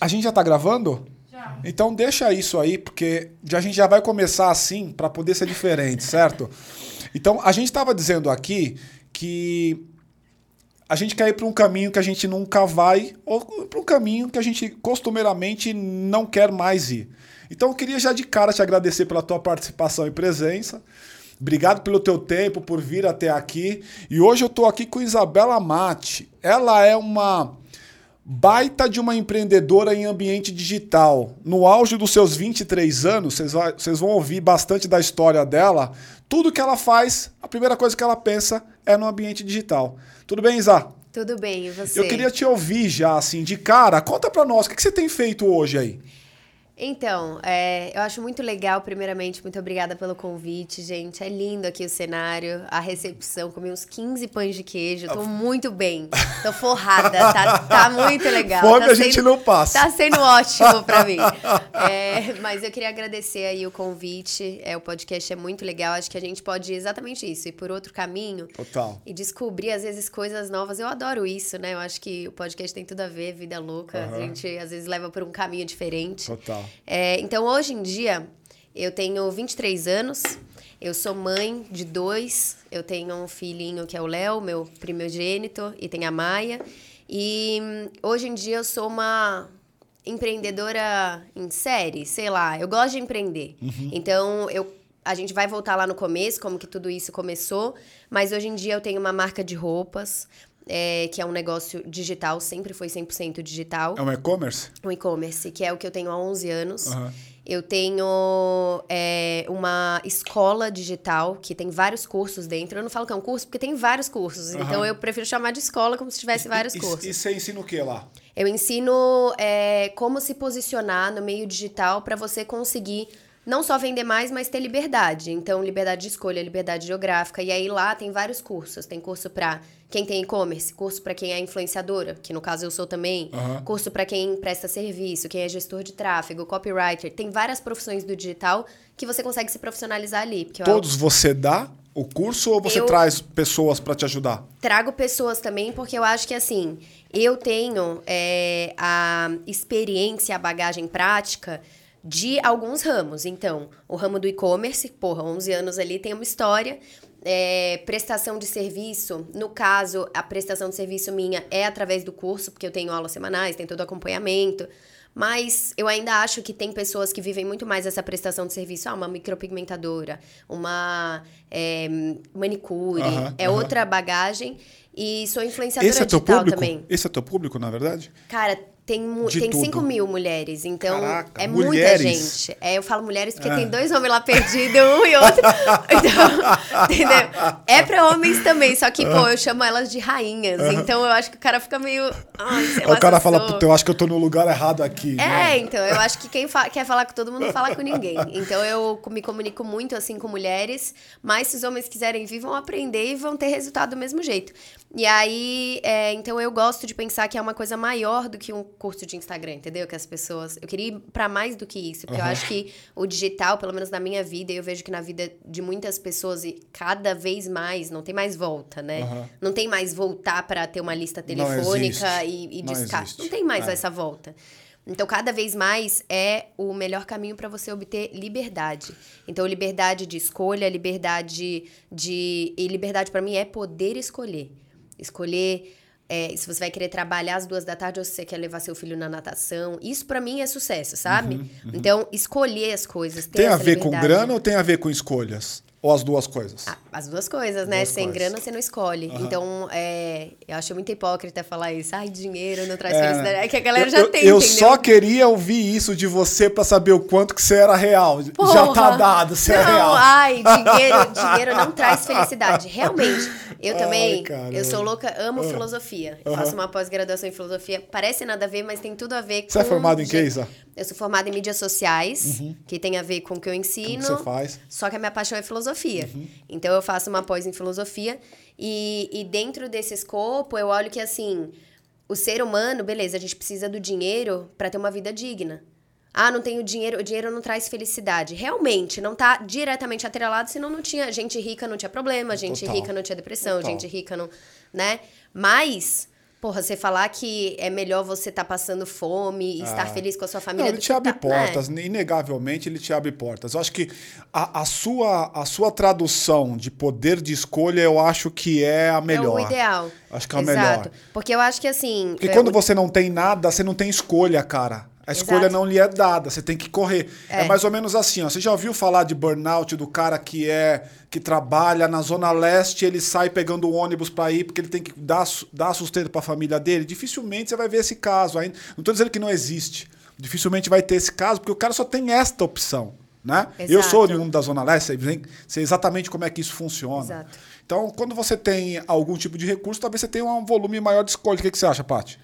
A gente já tá gravando? Já. Então deixa isso aí, porque a gente já vai começar assim para poder ser diferente, certo? Então a gente estava dizendo aqui que a gente quer ir para um caminho que a gente nunca vai ou para um caminho que a gente costumeiramente não quer mais ir. Então eu queria já de cara te agradecer pela tua participação e presença. Obrigado pelo teu tempo, por vir até aqui. E hoje eu estou aqui com Isabela Mate. Ela é uma baita de uma empreendedora em ambiente digital. No auge dos seus 23 anos, vocês vão ouvir bastante da história dela. Tudo que ela faz, a primeira coisa que ela pensa é no ambiente digital. Tudo bem, Isa? Tudo bem, e você? Eu queria te ouvir já, assim, de cara. Conta pra nós, o que você tem feito hoje aí? Então, é, eu acho muito legal, primeiramente, muito obrigada pelo convite, gente. É lindo aqui o cenário, a recepção. Comi uns 15 pães de queijo, tô muito bem. Tô forrada, tá, tá muito legal. Fome tá a gente não passa. Tá sendo ótimo pra mim. É, mas eu queria agradecer aí o convite. É, o podcast é muito legal. Acho que a gente pode exatamente isso, ir por outro caminho. Total. E descobrir, às vezes, coisas novas. Eu adoro isso, né? Eu acho que o podcast tem tudo a ver, vida louca. Uhum. A gente, às vezes, leva por um caminho diferente. Total. É, então, hoje em dia, eu tenho 23 anos, eu sou mãe de dois, eu tenho um filhinho que é o Léo, meu primogênito, e tem a Maia. E hum, hoje em dia eu sou uma empreendedora em série, sei lá, eu gosto de empreender. Uhum. Então, eu a gente vai voltar lá no começo, como que tudo isso começou, mas hoje em dia eu tenho uma marca de roupas, é, que é um negócio digital, sempre foi 100% digital. É um e-commerce? Um e-commerce, que é o que eu tenho há 11 anos. Uhum. Eu tenho é, uma escola digital que tem vários cursos dentro. Eu não falo que é um curso porque tem vários cursos. Uhum. Então eu prefiro chamar de escola como se tivesse vários e, cursos. E você ensina o que lá? Eu ensino é, como se posicionar no meio digital para você conseguir não só vender mais, mas ter liberdade. Então, liberdade de escolha, liberdade geográfica. E aí lá tem vários cursos. Tem curso para quem tem e-commerce, curso para quem é influenciadora, que no caso eu sou também, uhum. curso para quem presta serviço, quem é gestor de tráfego, copywriter. Tem várias profissões do digital que você consegue se profissionalizar ali. Todos eu... você dá o curso ou você eu traz pessoas para te ajudar? Trago pessoas também, porque eu acho que assim, eu tenho é, a experiência, a bagagem prática de alguns ramos. Então, o ramo do e-commerce, porra, 11 anos ali tem uma história. É, prestação de serviço, no caso, a prestação de serviço minha é através do curso, porque eu tenho aulas semanais, tem todo acompanhamento. Mas eu ainda acho que tem pessoas que vivem muito mais essa prestação de serviço. Ah, uma micropigmentadora, uma é, manicure, é outra bagagem. E sou influenciadora Esse é teu público? também. Esse é teu público, na verdade? Cara, tem, tem 5 mil mulheres, então Caraca, é mulheres. muita gente. É, eu falo mulheres porque tem dois homens lá perdidos, um e outro. Então, entendeu? É pra homens também, só que, pô, eu chamo elas de rainhas. Então eu acho que o cara fica meio. Ai, sei lá, o cara fala, puta, eu acho que eu tô no lugar errado aqui. É, né? então, eu acho que quem fa quer falar com todo mundo fala com ninguém. Então eu me comunico muito assim com mulheres, mas se os homens quiserem vir, vão aprender e vão ter resultado do mesmo jeito. E aí, é, então eu gosto de pensar que é uma coisa maior do que um curso de Instagram, entendeu? Que as pessoas. Eu queria ir para mais do que isso, porque uhum. eu acho que o digital, pelo menos na minha vida, eu vejo que na vida de muitas pessoas, e cada vez mais, não tem mais volta, né? Uhum. Não tem mais voltar para ter uma lista telefônica e, e não discar. Existe. Não tem mais é. essa volta. Então, cada vez mais é o melhor caminho para você obter liberdade. Então, liberdade de escolha, liberdade de. E liberdade para mim é poder escolher. Escolher é, se você vai querer trabalhar às duas da tarde ou se você quer levar seu filho na natação. Isso para mim é sucesso, sabe? Uhum, uhum. Então, escolher as coisas. tem a ver liberdade. com grana ou tem a ver com escolhas? Ou as duas coisas? Ah, as duas coisas, né? Duas Sem coisas. grana você não escolhe. Uhum. Então, é, eu acho muito hipócrita falar isso. Ai, dinheiro não traz é, felicidade. É que a galera eu, já tem, Eu entendeu? só queria ouvir isso de você para saber o quanto que você era real. Porra. Já tá dado, você é não, é real. Ai, dinheiro, dinheiro não traz felicidade. Realmente. Eu também, ai, eu sou louca, amo uhum. filosofia. Eu faço uma pós-graduação em filosofia. Parece nada a ver, mas tem tudo a ver com... Você é formado em que, Isa? Eu sou formada em mídias sociais, uhum. que tem a ver com o que eu ensino. Como você faz. Só que a minha paixão é filosofia. Uhum. Então eu faço uma pós em filosofia e, e dentro desse escopo eu olho que assim, o ser humano, beleza, a gente precisa do dinheiro para ter uma vida digna. Ah, não tenho dinheiro, o dinheiro não traz felicidade. Realmente, não tá diretamente atrelado, senão não tinha. Gente rica não tinha problema, gente Total. rica não tinha depressão, Total. gente rica não. né? Mas Porra, você falar que é melhor você estar tá passando fome e ah. estar feliz com a sua família. Não, ele te abre tá... portas, né? inegavelmente ele te abre portas. Eu acho que a, a, sua, a sua tradução de poder de escolha, eu acho que é a melhor. É o ideal. Acho que é a melhor. Porque eu acho que assim. Porque quando você não tem nada, você não tem escolha, cara. A escolha Exato. não lhe é dada, você tem que correr. É. é. mais ou menos assim, ó. Você já ouviu falar de burnout do cara que é que trabalha na zona leste, ele sai pegando o ônibus para ir porque ele tem que dar, dar sustento para a família dele? Dificilmente você vai ver esse caso ainda. Não estou dizendo que não existe. Dificilmente vai ter esse caso porque o cara só tem esta opção, né? Exato. Eu sou oriundo da zona leste, sei exatamente como é que isso funciona. Exato. Então, quando você tem algum tipo de recurso, talvez você tenha um volume maior de escolha. O que, que você acha, Paty?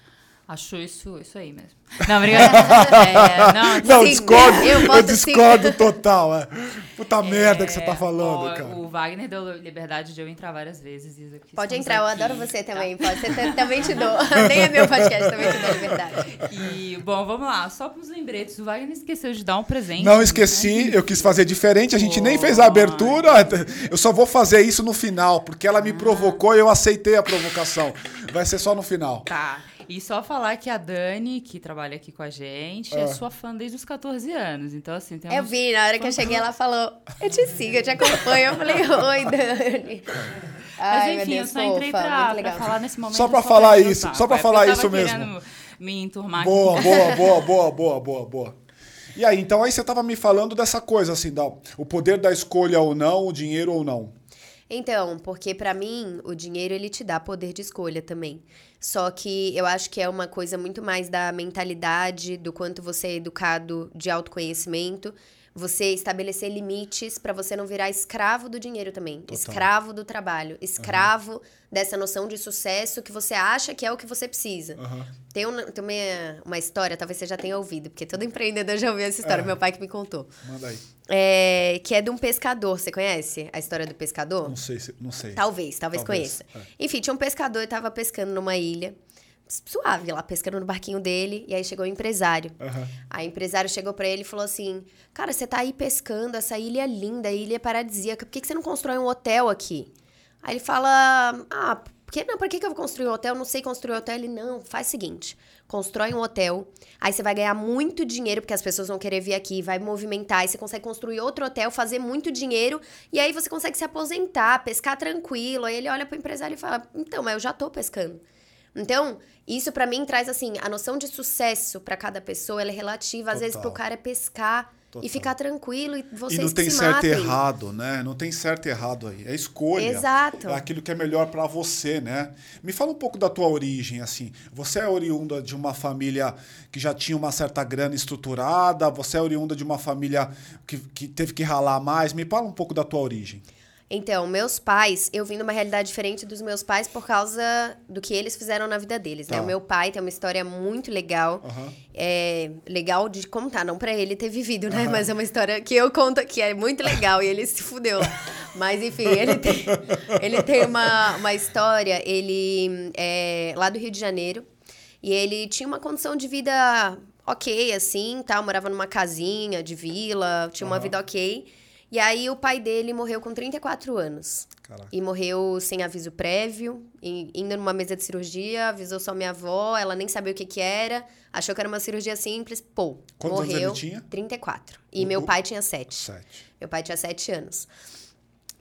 Acho isso, isso aí mesmo. Não, obrigada. é, não, não discordo. Eu, eu discordo sim. total. É. Puta é, merda que você tá falando, ó, cara. O Wagner deu liberdade de eu entrar várias vezes. Isa, Pode entrar, eu adoro você tá? também. Pode, ser, também te dou. Nem é meu podcast, também te dou liberdade. E, bom, vamos lá. Só pros lembretes. O Wagner esqueceu de dar um presente. Não esqueci, né? eu quis fazer diferente. A gente nem fez a abertura. Eu só vou fazer isso no final, porque ela me ah. provocou e eu aceitei a provocação. Vai ser só no final. Tá. E só falar que a Dani, que trabalha aqui com a gente, é ah. sua fã desde os 14 anos. Então, assim, tem Eu vi, na hora que eu cheguei, ela falou: Eu te sigo, eu te acompanho. Eu falei: Oi, Dani. Ai, Mas enfim, Deus, eu só entrei pra, pra, falar nesse momento. Só pra falar isso, só pra falar isso mesmo. Me enturmar boa, aqui. Boa, boa, boa, boa, boa, boa. E aí, então aí você tava me falando dessa coisa, assim, da, o poder da escolha ou não, o dinheiro ou não. Então, porque para mim, o dinheiro ele te dá poder de escolha também. Só que eu acho que é uma coisa muito mais da mentalidade, do quanto você é educado de autoconhecimento você estabelecer limites para você não virar escravo do dinheiro também. Total. Escravo do trabalho. Escravo uhum. dessa noção de sucesso que você acha que é o que você precisa. Uhum. Tem, um, tem uma, uma, história, talvez você já tenha ouvido, porque todo empreendedor já ouviu essa história, é. meu pai que me contou. Manda aí. É, que é de um pescador. Você conhece a história do pescador? Não sei, não sei. Talvez, talvez, talvez. conheça. É. Enfim, tinha um pescador e estava pescando numa ilha suave lá, pescando no barquinho dele. E aí chegou o empresário. Uhum. Aí o empresário chegou para ele e falou assim: Cara, você tá aí pescando, essa ilha é linda, a ilha é paradisíaca, por que, que você não constrói um hotel aqui? Aí ele fala: Ah, por que não? Por que, que eu vou construir um hotel? Eu não sei construir um hotel. Ele, não, faz o seguinte: constrói um hotel, aí você vai ganhar muito dinheiro, porque as pessoas vão querer vir aqui, vai movimentar, aí você consegue construir outro hotel, fazer muito dinheiro, e aí você consegue se aposentar, pescar tranquilo. Aí ele olha pro empresário e fala: Então, mas eu já tô pescando. Então, isso para mim traz assim, a noção de sucesso para cada pessoa, ela é relativa, Total. às vezes pro cara é pescar Total. e ficar tranquilo e vocês E não tem certo e errado, né? Não tem certo e errado aí, é escolha. Exato. É aquilo que é melhor para você, né? Me fala um pouco da tua origem assim. Você é oriunda de uma família que já tinha uma certa grana estruturada, você é oriunda de uma família que, que teve que ralar mais. Me fala um pouco da tua origem. Então, meus pais, eu vim numa realidade diferente dos meus pais por causa do que eles fizeram na vida deles, né? tá. O meu pai tem uma história muito legal. Uhum. É legal de contar, não para ele ter vivido, né? Uhum. Mas é uma história que eu conto que é muito legal e ele se fudeu. Mas enfim, ele tem, ele tem uma, uma história, ele é lá do Rio de Janeiro, e ele tinha uma condição de vida ok, assim, tal, morava numa casinha de vila, tinha uma vida ok. E aí o pai dele morreu com 34 anos. Caraca. E morreu sem aviso prévio, indo numa mesa de cirurgia, avisou só minha avó, ela nem sabia o que que era, achou que era uma cirurgia simples, pô, Quantos morreu. Anos ele tinha? 34. E o, meu pai tinha 7. 7. Meu pai tinha 7 anos.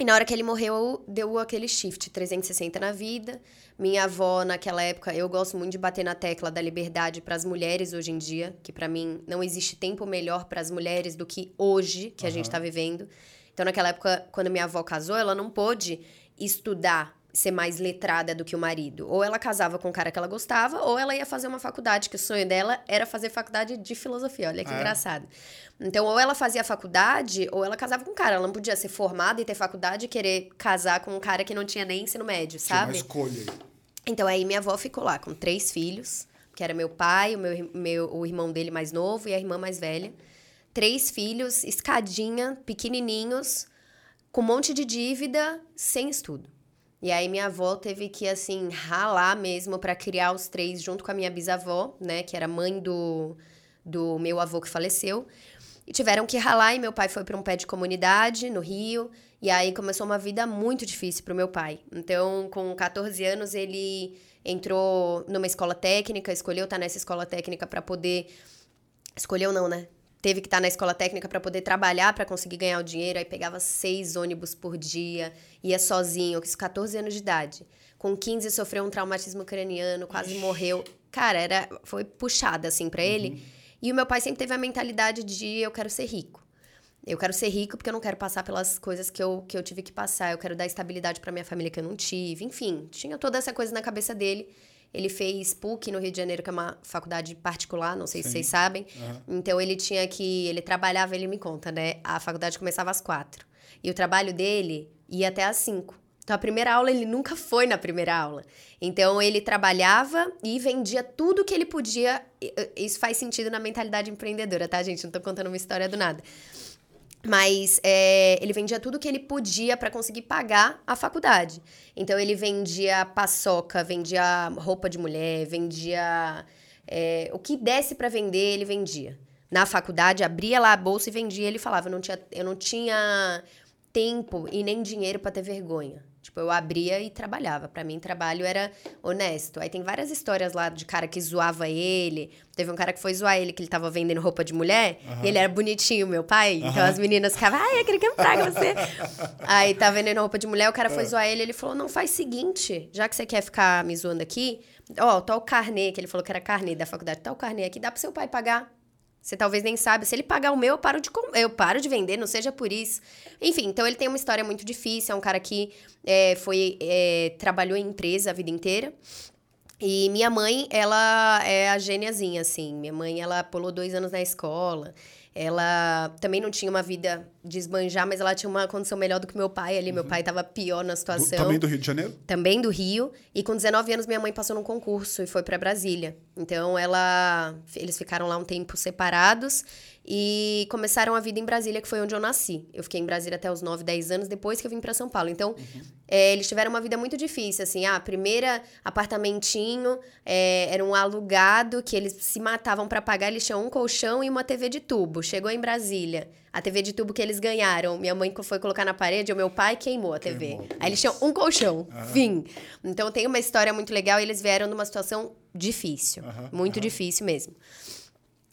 E na hora que ele morreu, deu aquele shift 360 na vida. Minha avó, naquela época, eu gosto muito de bater na tecla da liberdade para as mulheres hoje em dia, que para mim não existe tempo melhor para as mulheres do que hoje, que uhum. a gente está vivendo. Então, naquela época, quando minha avó casou, ela não pôde estudar, ser mais letrada do que o marido. Ou ela casava com o cara que ela gostava, ou ela ia fazer uma faculdade, que o sonho dela era fazer faculdade de filosofia. Olha que é. engraçado. Então, ou ela fazia faculdade, ou ela casava com um cara. Ela não podia ser formada e ter faculdade e querer casar com um cara que não tinha nem ensino médio, sabe? Tinha uma escolha. Então, aí minha avó ficou lá com três filhos, que era meu pai, o, meu, meu, o irmão dele mais novo e a irmã mais velha. Três filhos, escadinha, pequenininhos, com um monte de dívida, sem estudo. E aí minha avó teve que, assim, ralar mesmo para criar os três junto com a minha bisavó, né? Que era mãe do, do meu avô que faleceu. E tiveram que ralar e meu pai foi para um pé de comunidade no Rio. E aí começou uma vida muito difícil pro meu pai. Então, com 14 anos, ele entrou numa escola técnica, escolheu estar nessa escola técnica para poder. Escolheu não, né? Teve que estar na escola técnica para poder trabalhar, para conseguir ganhar o dinheiro. Aí pegava seis ônibus por dia, ia sozinho, com 14 anos de idade. Com 15 sofreu um traumatismo craniano, quase morreu. Cara, era, foi puxada assim para ele. Uhum. E o meu pai sempre teve a mentalidade de eu quero ser rico. Eu quero ser rico porque eu não quero passar pelas coisas que eu, que eu tive que passar. Eu quero dar estabilidade para minha família que eu não tive. Enfim, tinha toda essa coisa na cabeça dele. Ele fez PUC no Rio de Janeiro, que é uma faculdade particular, não sei Sim. se vocês sabem. Uhum. Então ele tinha que. Ele trabalhava, ele me conta, né? A faculdade começava às quatro. E o trabalho dele ia até às cinco. Então, a primeira aula, ele nunca foi na primeira aula. Então, ele trabalhava e vendia tudo que ele podia. Isso faz sentido na mentalidade empreendedora, tá, gente? Não tô contando uma história do nada. Mas é, ele vendia tudo que ele podia para conseguir pagar a faculdade. Então ele vendia paçoca, vendia roupa de mulher, vendia é, o que desse para vender, ele vendia. Na faculdade, abria lá a bolsa e vendia. Ele falava, eu não tinha, eu não tinha tempo e nem dinheiro para ter vergonha. Tipo, eu abria e trabalhava. Para mim, trabalho era honesto. Aí tem várias histórias lá de cara que zoava ele. Teve um cara que foi zoar ele, que ele tava vendendo roupa de mulher. Uhum. E ele era bonitinho, meu pai. Uhum. Então as meninas ficavam, ai, eu queria comprar com você. Aí tá vendendo roupa de mulher, o cara foi é. zoar ele. Ele falou, não, faz seguinte. Já que você quer ficar me zoando aqui, ó, tá o carnê, que ele falou que era carnê da faculdade. Tá o carnê aqui, dá pro seu pai pagar. Você talvez nem sabe. Se ele pagar o meu, eu paro de, eu paro de vender, não seja por isso. Enfim, então ele tem uma história muito difícil. É um cara que é, foi é, trabalhou em empresa a vida inteira. E minha mãe, ela é a gêniazinha, assim. Minha mãe, ela pulou dois anos na escola. Ela também não tinha uma vida de esbanjar, mas ela tinha uma condição melhor do que meu pai ali. Uhum. Meu pai estava pior na situação. Do, também do Rio de Janeiro? Também do Rio. E com 19 anos, minha mãe passou num concurso e foi para Brasília. Então, ela... Eles ficaram lá um tempo separados e começaram a vida em Brasília, que foi onde eu nasci. Eu fiquei em Brasília até os 9, 10 anos, depois que eu vim para São Paulo. Então, uhum. é, eles tiveram uma vida muito difícil, assim. Ah, primeira apartamentinho, é, era um alugado que eles se matavam para pagar. Eles tinham um colchão e uma TV de tubo. Chegou em Brasília. A TV de tubo que eles ganharam, minha mãe foi colocar na parede, o meu pai queimou a TV. Queimou. Aí eles tinham um colchão, uhum. fim. Então tem uma história muito legal e eles vieram numa situação difícil, uhum. muito difícil mesmo.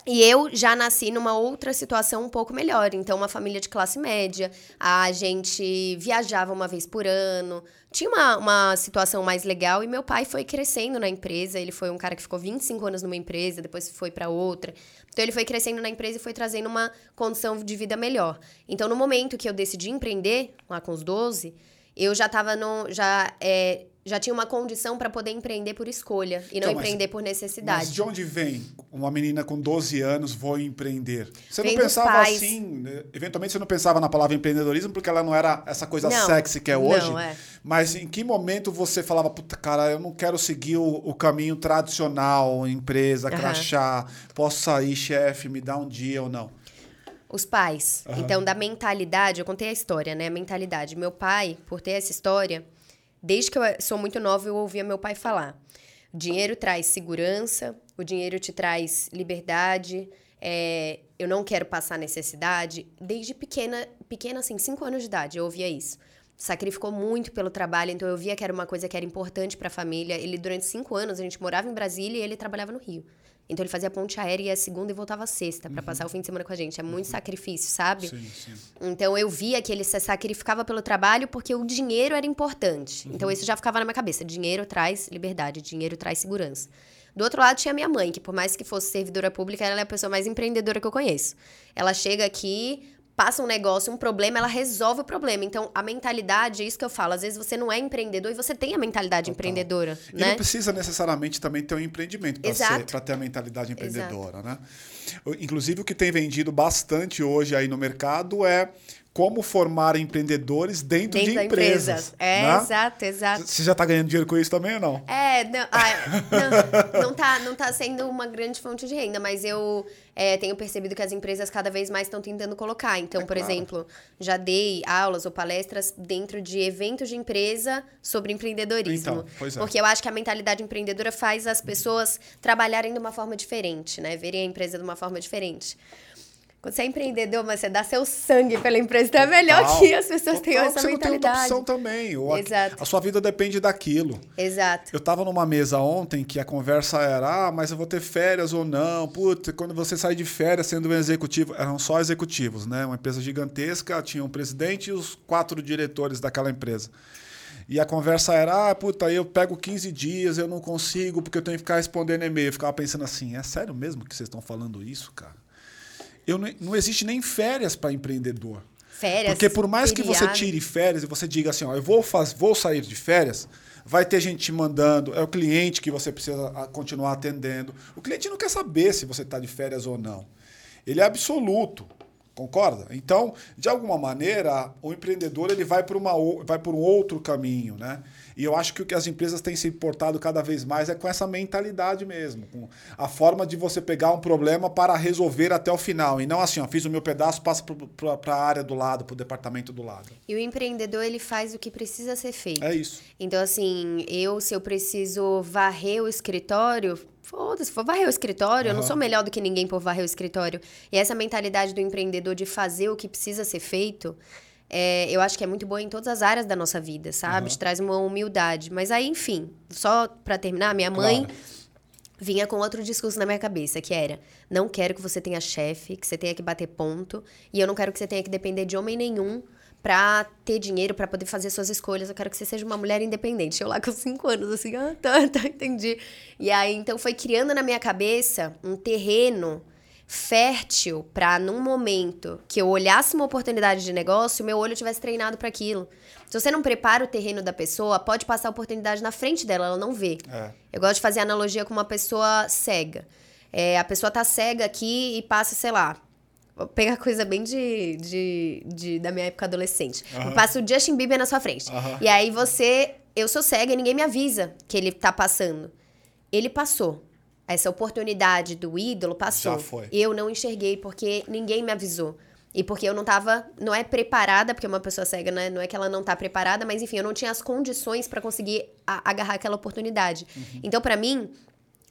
E eu já nasci numa outra situação um pouco melhor. Então, uma família de classe média, a gente viajava uma vez por ano, tinha uma, uma situação mais legal. E meu pai foi crescendo na empresa. Ele foi um cara que ficou 25 anos numa empresa, depois foi para outra. Então, ele foi crescendo na empresa e foi trazendo uma condição de vida melhor. Então, no momento que eu decidi empreender, lá com os 12, eu já estava no. Já, é, já tinha uma condição para poder empreender por escolha e não então, empreender por necessidade. Mas de onde vem uma menina com 12 anos vou empreender? Você vem não pensava assim, né? eventualmente você não pensava na palavra empreendedorismo porque ela não era essa coisa não, sexy que é hoje. Não, é. Mas em que momento você falava, puta, cara, eu não quero seguir o, o caminho tradicional, empresa, crachá, posso sair, chefe, me dá um dia ou não? Os pais. Uhum. Então, da mentalidade, eu contei a história, né? A mentalidade. Meu pai, por ter essa história, Desde que eu sou muito nova, eu ouvia meu pai falar: dinheiro traz segurança, o dinheiro te traz liberdade, é, eu não quero passar necessidade. Desde pequena, pequena, assim, cinco anos de idade, eu ouvia isso. Sacrificou muito pelo trabalho, então eu via que era uma coisa que era importante para a família. Ele, durante cinco anos, a gente morava em Brasília e ele trabalhava no Rio. Então ele fazia ponte aérea e a segunda e voltava sexta para uhum. passar o fim de semana com a gente. É muito uhum. sacrifício, sabe? Sim, sim. Então eu via que ele se sacrificava pelo trabalho porque o dinheiro era importante. Uhum. Então isso já ficava na minha cabeça. Dinheiro traz liberdade, dinheiro traz segurança. Do outro lado tinha minha mãe, que por mais que fosse servidora pública, ela é a pessoa mais empreendedora que eu conheço. Ela chega aqui, passa um negócio, um problema, ela resolve o problema. Então, a mentalidade, é isso que eu falo. Às vezes você não é empreendedor e você tem a mentalidade Total. empreendedora. E né? não precisa necessariamente também ter um empreendimento para ter a mentalidade empreendedora, Exato. né? Inclusive, o que tem vendido bastante hoje aí no mercado é como formar empreendedores dentro, dentro de empresas. É, né? exato, exato. Você já está ganhando dinheiro com isso também ou não? É, não, ah, não, não, tá, não tá sendo uma grande fonte de renda, mas eu é, tenho percebido que as empresas cada vez mais estão tentando colocar. Então, é por claro. exemplo, já dei aulas ou palestras dentro de eventos de empresa sobre empreendedorismo. Então, pois é. Porque eu acho que a mentalidade empreendedora faz as pessoas trabalharem de uma forma diferente, né? Verem a empresa de uma forma diferente. Quando você é empreendedor, mas você dá seu sangue pela empresa, então é melhor Total. que as pessoas tenham essa você mentalidade. Não tem outra opção também. Ou Exato. A, a sua vida depende daquilo. Exato. Eu estava numa mesa ontem que a conversa era: ah, mas eu vou ter férias ou não? Putz, quando você sai de férias sendo um executivo. Eram só executivos, né? Uma empresa gigantesca, tinha um presidente e os quatro diretores daquela empresa. E a conversa era, ah, puta, eu pego 15 dias, eu não consigo, porque eu tenho que ficar respondendo e-mail. Eu ficava pensando assim, é sério mesmo que vocês estão falando isso, cara? Eu não, não existe nem férias para empreendedor. Férias. Porque por mais que você tire férias e você diga assim, ó, eu vou, faz, vou sair de férias, vai ter gente te mandando, é o cliente que você precisa continuar atendendo. O cliente não quer saber se você está de férias ou não. Ele é absoluto. Concorda? Então, de alguma maneira, o empreendedor ele vai por, uma, vai por um outro caminho, né? E eu acho que o que as empresas têm se importado cada vez mais é com essa mentalidade mesmo, com a forma de você pegar um problema para resolver até o final. E não assim, ó, fiz o meu pedaço, passa para a área do lado, para o departamento do lado. E o empreendedor, ele faz o que precisa ser feito. É isso. Então, assim, eu, se eu preciso varrer o escritório, Foda-se, vou varrer o escritório, uhum. eu não sou melhor do que ninguém por varrer o escritório. E essa mentalidade do empreendedor de fazer o que precisa ser feito, é, eu acho que é muito boa em todas as áreas da nossa vida, sabe? Uhum. Te traz uma humildade. Mas aí, enfim, só para terminar, minha mãe claro. vinha com outro discurso na minha cabeça, que era: não quero que você tenha chefe, que você tenha que bater ponto, e eu não quero que você tenha que depender de homem nenhum pra ter dinheiro, para poder fazer suas escolhas. Eu quero que você seja uma mulher independente. Eu lá com cinco anos, assim, ah, tá, tá, entendi. E aí, então, foi criando na minha cabeça um terreno fértil para num momento que eu olhasse uma oportunidade de negócio, meu olho tivesse treinado para aquilo. Se você não prepara o terreno da pessoa, pode passar a oportunidade na frente dela, ela não vê. É. Eu gosto de fazer analogia com uma pessoa cega. É, a pessoa tá cega aqui e passa, sei lá, Vou pegar coisa bem de, de, de, da minha época adolescente. Uhum. Passa o Justin Bieber na sua frente. Uhum. E aí você. Eu sou cega e ninguém me avisa que ele tá passando. Ele passou. Essa oportunidade do ídolo passou. Já foi. Eu não enxerguei porque ninguém me avisou. E porque eu não tava, não é preparada, porque uma pessoa cega, né? Não é que ela não tá preparada, mas enfim, eu não tinha as condições para conseguir agarrar aquela oportunidade. Uhum. Então, para mim,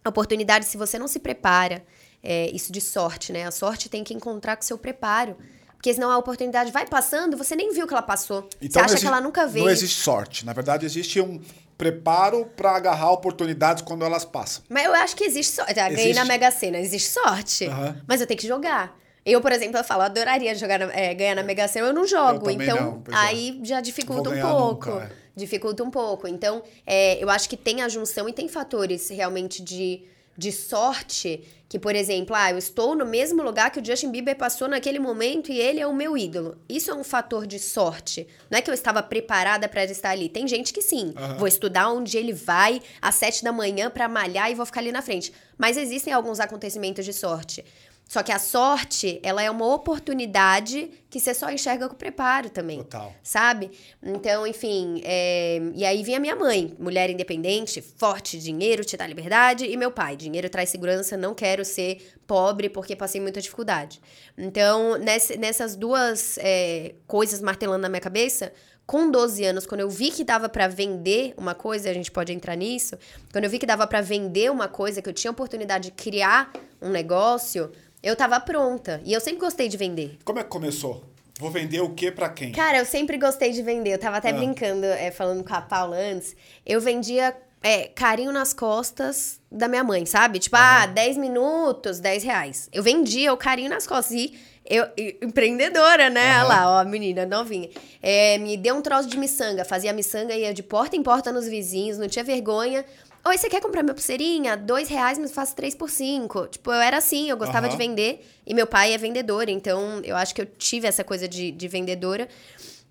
a oportunidade, se você não se prepara, é, isso de sorte, né? A sorte tem que encontrar com seu preparo. Porque senão a oportunidade vai passando, você nem viu que ela passou. Então, você acha existe, que ela nunca veio. Não existe sorte. Na verdade, existe um preparo para agarrar oportunidades quando elas passam. Mas eu acho que existe sorte. Já ganhei na Mega Sena, existe sorte. Uhum. Mas eu tenho que jogar. Eu, por exemplo, eu falo, adoraria jogar na, é, ganhar na Mega Sena, eu não jogo. Eu então, não, é. aí é. já dificulta um pouco. Nunca, é. Dificulta um pouco. Então, é, eu acho que tem a junção e tem fatores realmente de de sorte, que, por exemplo, ah, eu estou no mesmo lugar que o Justin Bieber passou naquele momento e ele é o meu ídolo. Isso é um fator de sorte. Não é que eu estava preparada para estar ali. Tem gente que sim. Uhum. Vou estudar onde ele vai às sete da manhã para malhar e vou ficar ali na frente. Mas existem alguns acontecimentos de sorte. Só que a sorte, ela é uma oportunidade que você só enxerga com preparo também. Total. Sabe? Então, enfim. É... E aí vinha minha mãe, mulher independente, forte, dinheiro te dá liberdade. E meu pai, dinheiro traz segurança, não quero ser pobre porque passei muita dificuldade. Então, nessas duas é, coisas martelando na minha cabeça, com 12 anos, quando eu vi que dava para vender uma coisa, a gente pode entrar nisso, quando eu vi que dava para vender uma coisa, que eu tinha oportunidade de criar um negócio, eu tava pronta. E eu sempre gostei de vender. Como é que começou? Vou vender o que para quem? Cara, eu sempre gostei de vender. Eu tava até ah. brincando, é, falando com a Paula antes. Eu vendia é, carinho nas costas da minha mãe, sabe? Tipo, uhum. ah, 10 minutos, 10 reais. Eu vendia o carinho nas costas. E eu, empreendedora, né? Uhum. Olha lá, ó, a menina novinha. É, me deu um troço de miçanga. Fazia miçanga, ia de porta em porta nos vizinhos, não tinha vergonha. Oi, você quer comprar minha pulseirinha? Dois reais, mas faço três por cinco. Tipo, eu era assim, eu gostava uhum. de vender. E meu pai é vendedor, então eu acho que eu tive essa coisa de, de vendedora.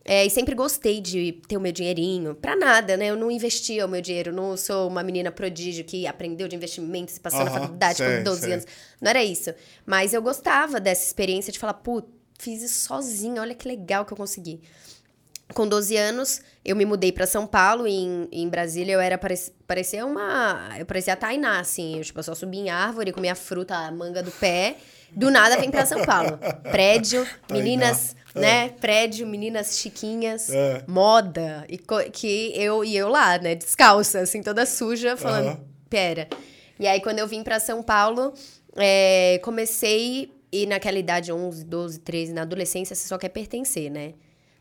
É, e sempre gostei de ter o meu dinheirinho. Pra nada, né? Eu não investia o meu dinheiro. Não sou uma menina prodígio que aprendeu de investimentos e passou uhum, na faculdade sei, com 12 sei. anos. Não era isso. Mas eu gostava dessa experiência de falar, putz, fiz isso sozinha. Olha que legal que eu consegui. Com 12 anos, eu me mudei para São Paulo e em, em Brasília eu era parecia uma, eu parecia a Tainá assim, eu tipo eu só subia em árvore, comia fruta, a manga do pé. Do nada vem para São Paulo. Prédio, meninas, é. né? Prédio, meninas chiquinhas, é. moda e que eu e eu lá, né, descalça, assim, toda suja, falando, uhum. pera. E aí quando eu vim para São Paulo, é, comecei E naquela idade, 11, 12, 13, na adolescência, você só quer pertencer, né?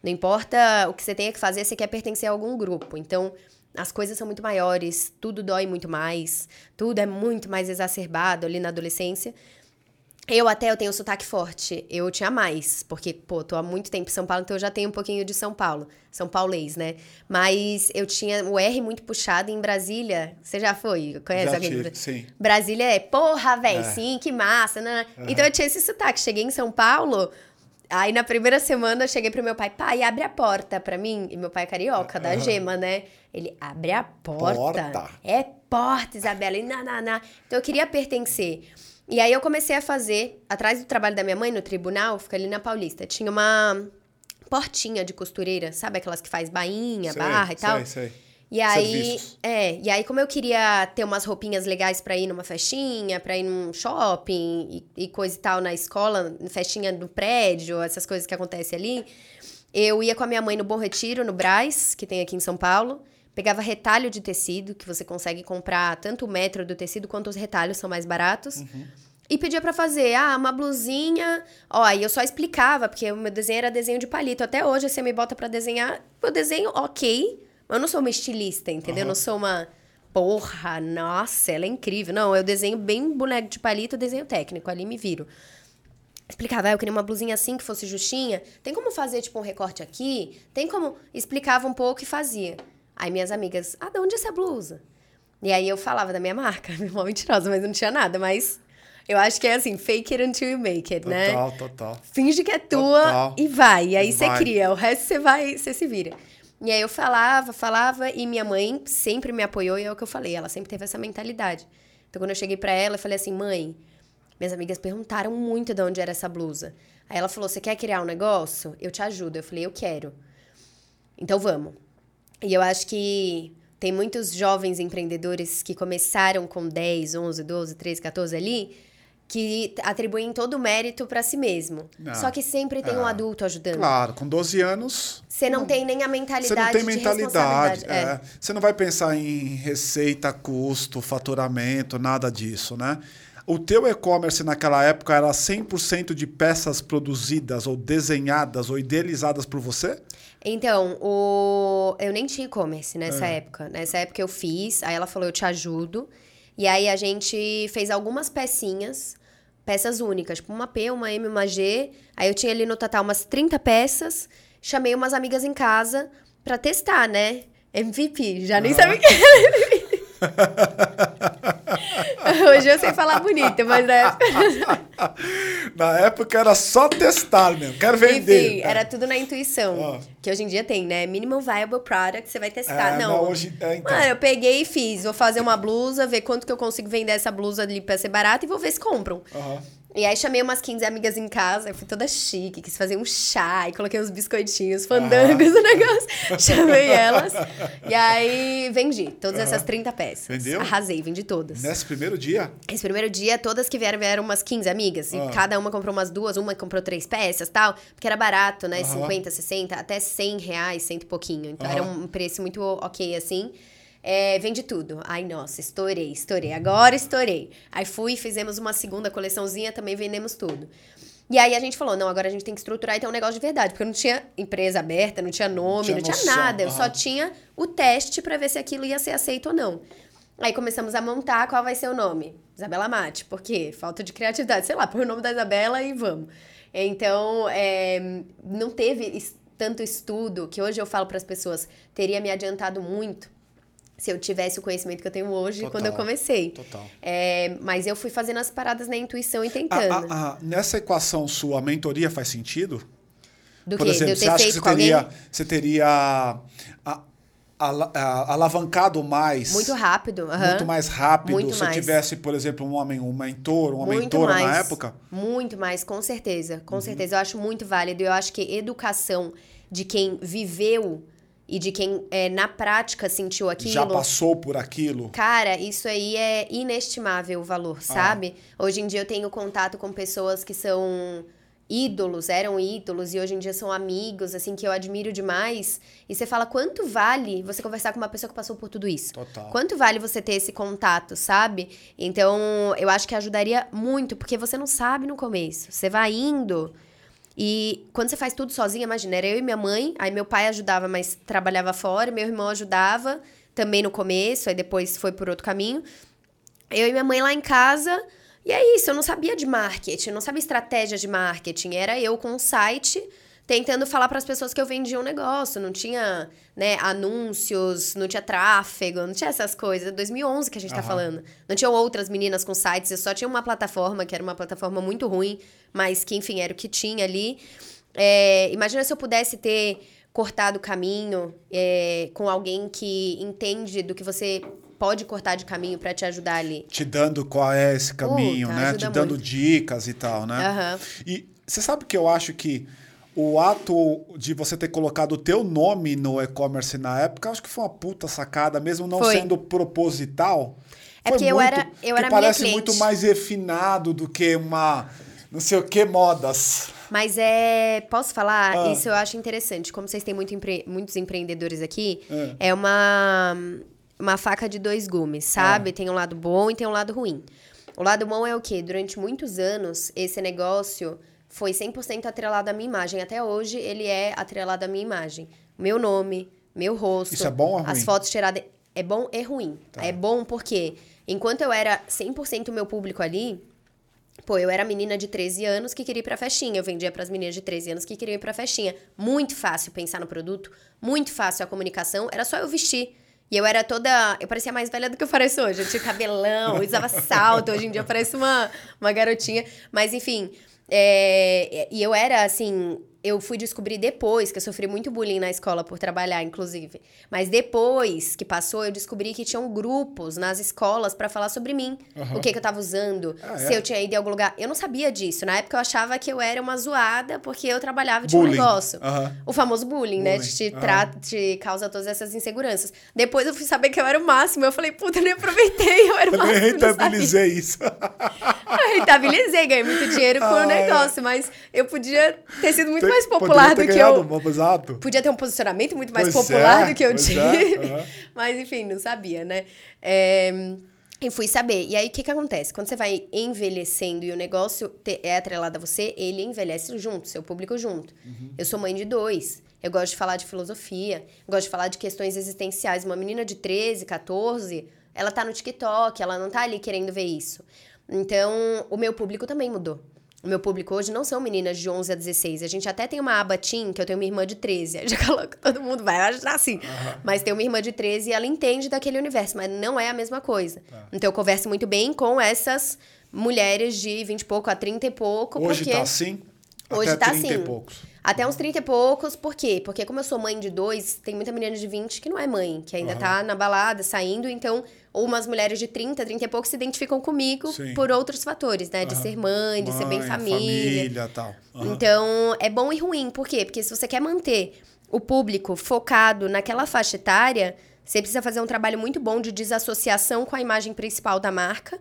Não importa o que você tenha que fazer, você quer pertencer a algum grupo. Então, as coisas são muito maiores, tudo dói muito mais, tudo é muito mais exacerbado ali na adolescência. Eu até eu tenho sotaque forte. Eu tinha mais, porque, pô, tô há muito tempo em São Paulo, então eu já tenho um pouquinho de São Paulo. São paulês, né? Mas eu tinha o R muito puxado em Brasília. Você já foi? Conhece Já alguém? tive, sim. Brasília é, porra, velho, É. sim, que massa. Né? Então eu tinha esse sotaque. Cheguei em São Paulo, aí na primeira semana eu cheguei pro meu pai, pai, abre a porta pra mim. E meu pai é carioca, da Aham. gema, né? Ele, abre a porta. Porta. É porta, Isabela. E na, na, na. Então eu queria pertencer. E aí eu comecei a fazer, atrás do trabalho da minha mãe, no tribunal, fica ali na Paulista, tinha uma portinha de costureira, sabe aquelas que faz bainha, Sei, barra e tal? Sei, sei. E aí, Serviços. é, e aí como eu queria ter umas roupinhas legais pra ir numa festinha, pra ir num shopping e, e coisa e tal na escola, festinha do prédio, essas coisas que acontecem ali, eu ia com a minha mãe no Bom Retiro, no Brás, que tem aqui em São Paulo, pegava retalho de tecido, que você consegue comprar tanto o metro do tecido quanto os retalhos são mais baratos. E pedia pra fazer, ah, uma blusinha. Ó, aí eu só explicava, porque o meu desenho era desenho de palito. Até hoje, você me bota pra desenhar, eu desenho ok, mas eu não sou uma estilista, entendeu? Eu Aham. não sou uma. Porra, nossa, ela é incrível. Não, eu desenho bem boneco de palito, desenho técnico, ali me viro. Explicava, ah, eu queria uma blusinha assim que fosse justinha. Tem como fazer, tipo, um recorte aqui? Tem como. Explicava um pouco e fazia. Aí minhas amigas, ah, de onde é essa blusa? E aí eu falava da minha marca, mão mentirosa, mas não tinha nada. Mas eu acho que é assim, fake it until you make it, né? Total, total. Finge que é tua Total. e vai. E aí você cria, o resto você vai, você se vira. E aí eu falava, falava, e minha mãe sempre me apoiou, e é o que eu falei, ela sempre teve essa mentalidade. Então quando eu cheguei pra ela, eu falei assim, mãe, minhas amigas perguntaram muito de onde era essa blusa. Aí ela falou: Você quer criar um negócio? Eu te ajudo. Eu falei: Eu quero. Então vamos. E eu acho que tem muitos jovens empreendedores que começaram com 10, 11, 12, 13, 14 ali, que atribuem todo o mérito pra si mesmo. Não. Só que sempre tem um É. adulto ajudando. Claro, com 12 anos, Você não tem nem a você mentalidade não tem de mentalidade. responsabilidade. é. Você não vai pensar em receita, custo, faturamento, nada disso, né? O teu e-commerce naquela época era 100% de peças produzidas ou desenhadas ou idealizadas por você? Então, o... eu nem tinha e-commerce nessa É. época. Nessa época eu fiz, aí ela falou, eu te ajudo. E aí a gente fez algumas pecinhas, peças únicas, tipo uma P, uma M, uma G. Aí eu tinha ali no total umas 30 peças. Chamei umas amigas em casa pra testar, né? MVP, já nem sabia o que era. Hoje eu sei falar bonito, mas na época... Na época era só testar mesmo, quero vender. Enfim, era tudo na intuição. Ah. Que hoje em dia tem, né? Minimum viable product, você vai testar. É, não. não, hoje- é, então. Mano, eu peguei e fiz. Vou fazer uma blusa, ver quanto que eu consigo vender essa blusa ali pra ser barata e vou ver se compram. Aham. E aí chamei umas 15 amigas em casa, eu fui toda chique, quis fazer um chá, e coloquei uns biscoitinhos, fandangos no negócio. chamei elas. E aí vendi todas essas 30 peças. Vendeu? Arrasei, vendi todas. Nesse primeiro dia? Esse primeiro dia, todas que vieram, vieram umas 15 amigas. E Ah. cada uma comprou umas duas, uma comprou três peças tal. Porque era barato, né? Aham. 50, 60, até 100 reais, cento e pouquinho. Então era um preço muito ok, assim. É, vende tudo. Ai, nossa, estourei, estourei. Agora estourei. Aí fui, fizemos uma segunda coleçãozinha, também vendemos tudo. E aí a gente falou, não, agora a gente tem que estruturar e ter um negócio de verdade. Porque eu não tinha empresa aberta, não tinha nome, Tinha não tinha nada. Eu só tinha o teste pra ver se aquilo ia ser aceito ou não. Aí começamos a montar qual vai ser o nome. Isabela Mate. Por quê? Falta de criatividade. Sei lá, põe o nome da Isabela e vamos. Então, é, não teve tanto estudo que hoje eu falo para as pessoas, teria me adiantado muito se eu tivesse o conhecimento que eu tenho hoje Total. quando eu comecei. Total. É, mas eu fui fazendo as paradas na intuição e A- tentando. a- a- nessa equação sua, a mentoria faz sentido? Do Por que? exemplo, eu você acha que você alguém teria, você teria a- ala- a- alavancado mais? muito rápido. aham. Muito mais rápido Muito se mais. tivesse, por exemplo, um homem, um mentor, uma Muito mentora mais. na época? Muito mais, com certeza. Uhum. Com certeza. Eu acho muito válido. Eu acho que educação de quem viveu e de quem é, na prática sentiu aquilo. Já passou por aquilo? Cara, isso aí é inestimável o valor, Ah. sabe? Hoje em dia eu tenho contato com pessoas que são ídolos, eram ídolos e hoje em dia são amigos, assim, que eu admiro demais. E você fala, quanto vale você conversar com uma pessoa que passou por tudo isso? Total. Quanto vale você ter esse contato, sabe? Então, eu acho que ajudaria muito, porque você não sabe no começo. Você vai indo. E quando você faz tudo sozinha, imagina, era eu e minha mãe, aí meu pai ajudava, mas trabalhava fora, meu irmão ajudava também no começo, aí depois foi por outro caminho. Eu e minha mãe lá em casa, e é isso, eu não sabia de marketing, não sabia estratégia de marketing. Era eu com um site tentando falar para as pessoas que eu vendia um negócio. Não tinha, né, anúncios, não tinha tráfego, não tinha essas coisas. 2011 que a gente uhum. tá falando. Não tinham outras meninas com sites, eu só tinha uma plataforma, que era uma plataforma muito ruim, mas que, enfim, era o que tinha ali. É, imagina se eu pudesse ter cortado o caminho é, com alguém que entende do que você pode cortar de caminho para te ajudar ali. Te dando qual é esse caminho, Puta, né? Te dando muito. dicas e tal, né? Uhum. E você sabe que eu acho que o ato de você ter colocado o teu nome no e-commerce na época, acho que foi uma puta sacada, mesmo não foi. sendo proposital. É porque muito, eu era, eu era parece minha muito mais refinado do que uma não sei o que modas. Mas é. Posso falar? Ah. Isso eu acho interessante. Como vocês têm muito empre... muitos empreendedores aqui, é, é uma uma faca de dois gumes, sabe? É. Tem um lado bom e tem um lado ruim. O lado bom é o quê? Durante muitos anos, esse negócio foi 100% atrelado à minha imagem. Até hoje, ele é atrelado à minha imagem. Meu nome, meu rosto. Isso é bom ou ruim? As fotos tiradas. É bom e ruim. Tá. É bom porque, enquanto eu era 100% meu público ali, Pô, eu era menina de 13 anos que queria ir pra festinha. Eu vendia para as meninas de 13 anos que queriam ir pra festinha. Muito fácil pensar no produto, muito fácil a comunicação. Era só eu vestir. E eu era toda. Eu parecia mais velha do que eu pareço hoje. Eu tinha cabelão, usava salto. Hoje em dia eu pareço uma, uma garotinha. Mas, enfim. É, e eu era, assim, eu fui descobrir depois, que eu sofri muito bullying na escola por trabalhar, inclusive. Mas depois que passou, eu descobri que tinham grupos nas escolas para falar sobre mim. Uhum. O que, que eu tava usando, ah, se é? eu tinha ido em algum lugar. Eu não sabia disso. Na época eu achava que eu era uma zoada porque eu trabalhava de um negócio. Uhum. O famoso bullying, né? bullying. né? Te, uhum. te causa todas essas inseguranças. Depois eu fui saber que eu era o máximo. Eu falei, puta, eu nem aproveitei, eu era o máximo. Eu rentabilizei isso. eu rentabilizei, ganhei muito dinheiro com ah, o negócio, é. mas eu podia ter sido muito Tem mais popular do que eu. Exato. Podia ter um posicionamento muito mais pois popular é, do que eu tive. É, uhum. Mas, enfim, não sabia, né? É, e fui saber. E aí, o que, que acontece? Quando você vai envelhecendo e o negócio é atrelado a você, ele envelhece junto, seu público junto. Uhum. Eu sou mãe de dois. Eu gosto de falar de filosofia, gosto de falar de questões existenciais. Uma menina de 13, 14, ela tá no TikTok, ela não tá ali querendo ver isso. Então, o meu público também mudou. O meu público hoje não são meninas de 11 a 16. A gente até tem uma aba Teen, que eu tenho uma irmã de 13. Eu já coloco, todo mundo vai achar assim. Uhum. Mas tem uma irmã de 13 e ela entende daquele universo, mas não é a mesma coisa. Tá. Então eu converso muito bem com essas mulheres de 20 e pouco a 30 e pouco. Hoje porque... tá assim? Hoje Até tá 30 assim. E poucos. Até uns 30 e poucos, por quê? Porque como eu sou mãe de dois, tem muita menina de 20 que não é mãe, que ainda uhum. tá na balada, saindo, então umas mulheres de 30, 30 e pouco se identificam comigo Sim. por outros fatores, né? De uhum. ser mãe, de mãe, ser bem família. família tal. Uhum. Então, é bom e ruim. Por quê? Porque se você quer manter o público focado naquela faixa etária, você precisa fazer um trabalho muito bom de desassociação com a imagem principal da marca.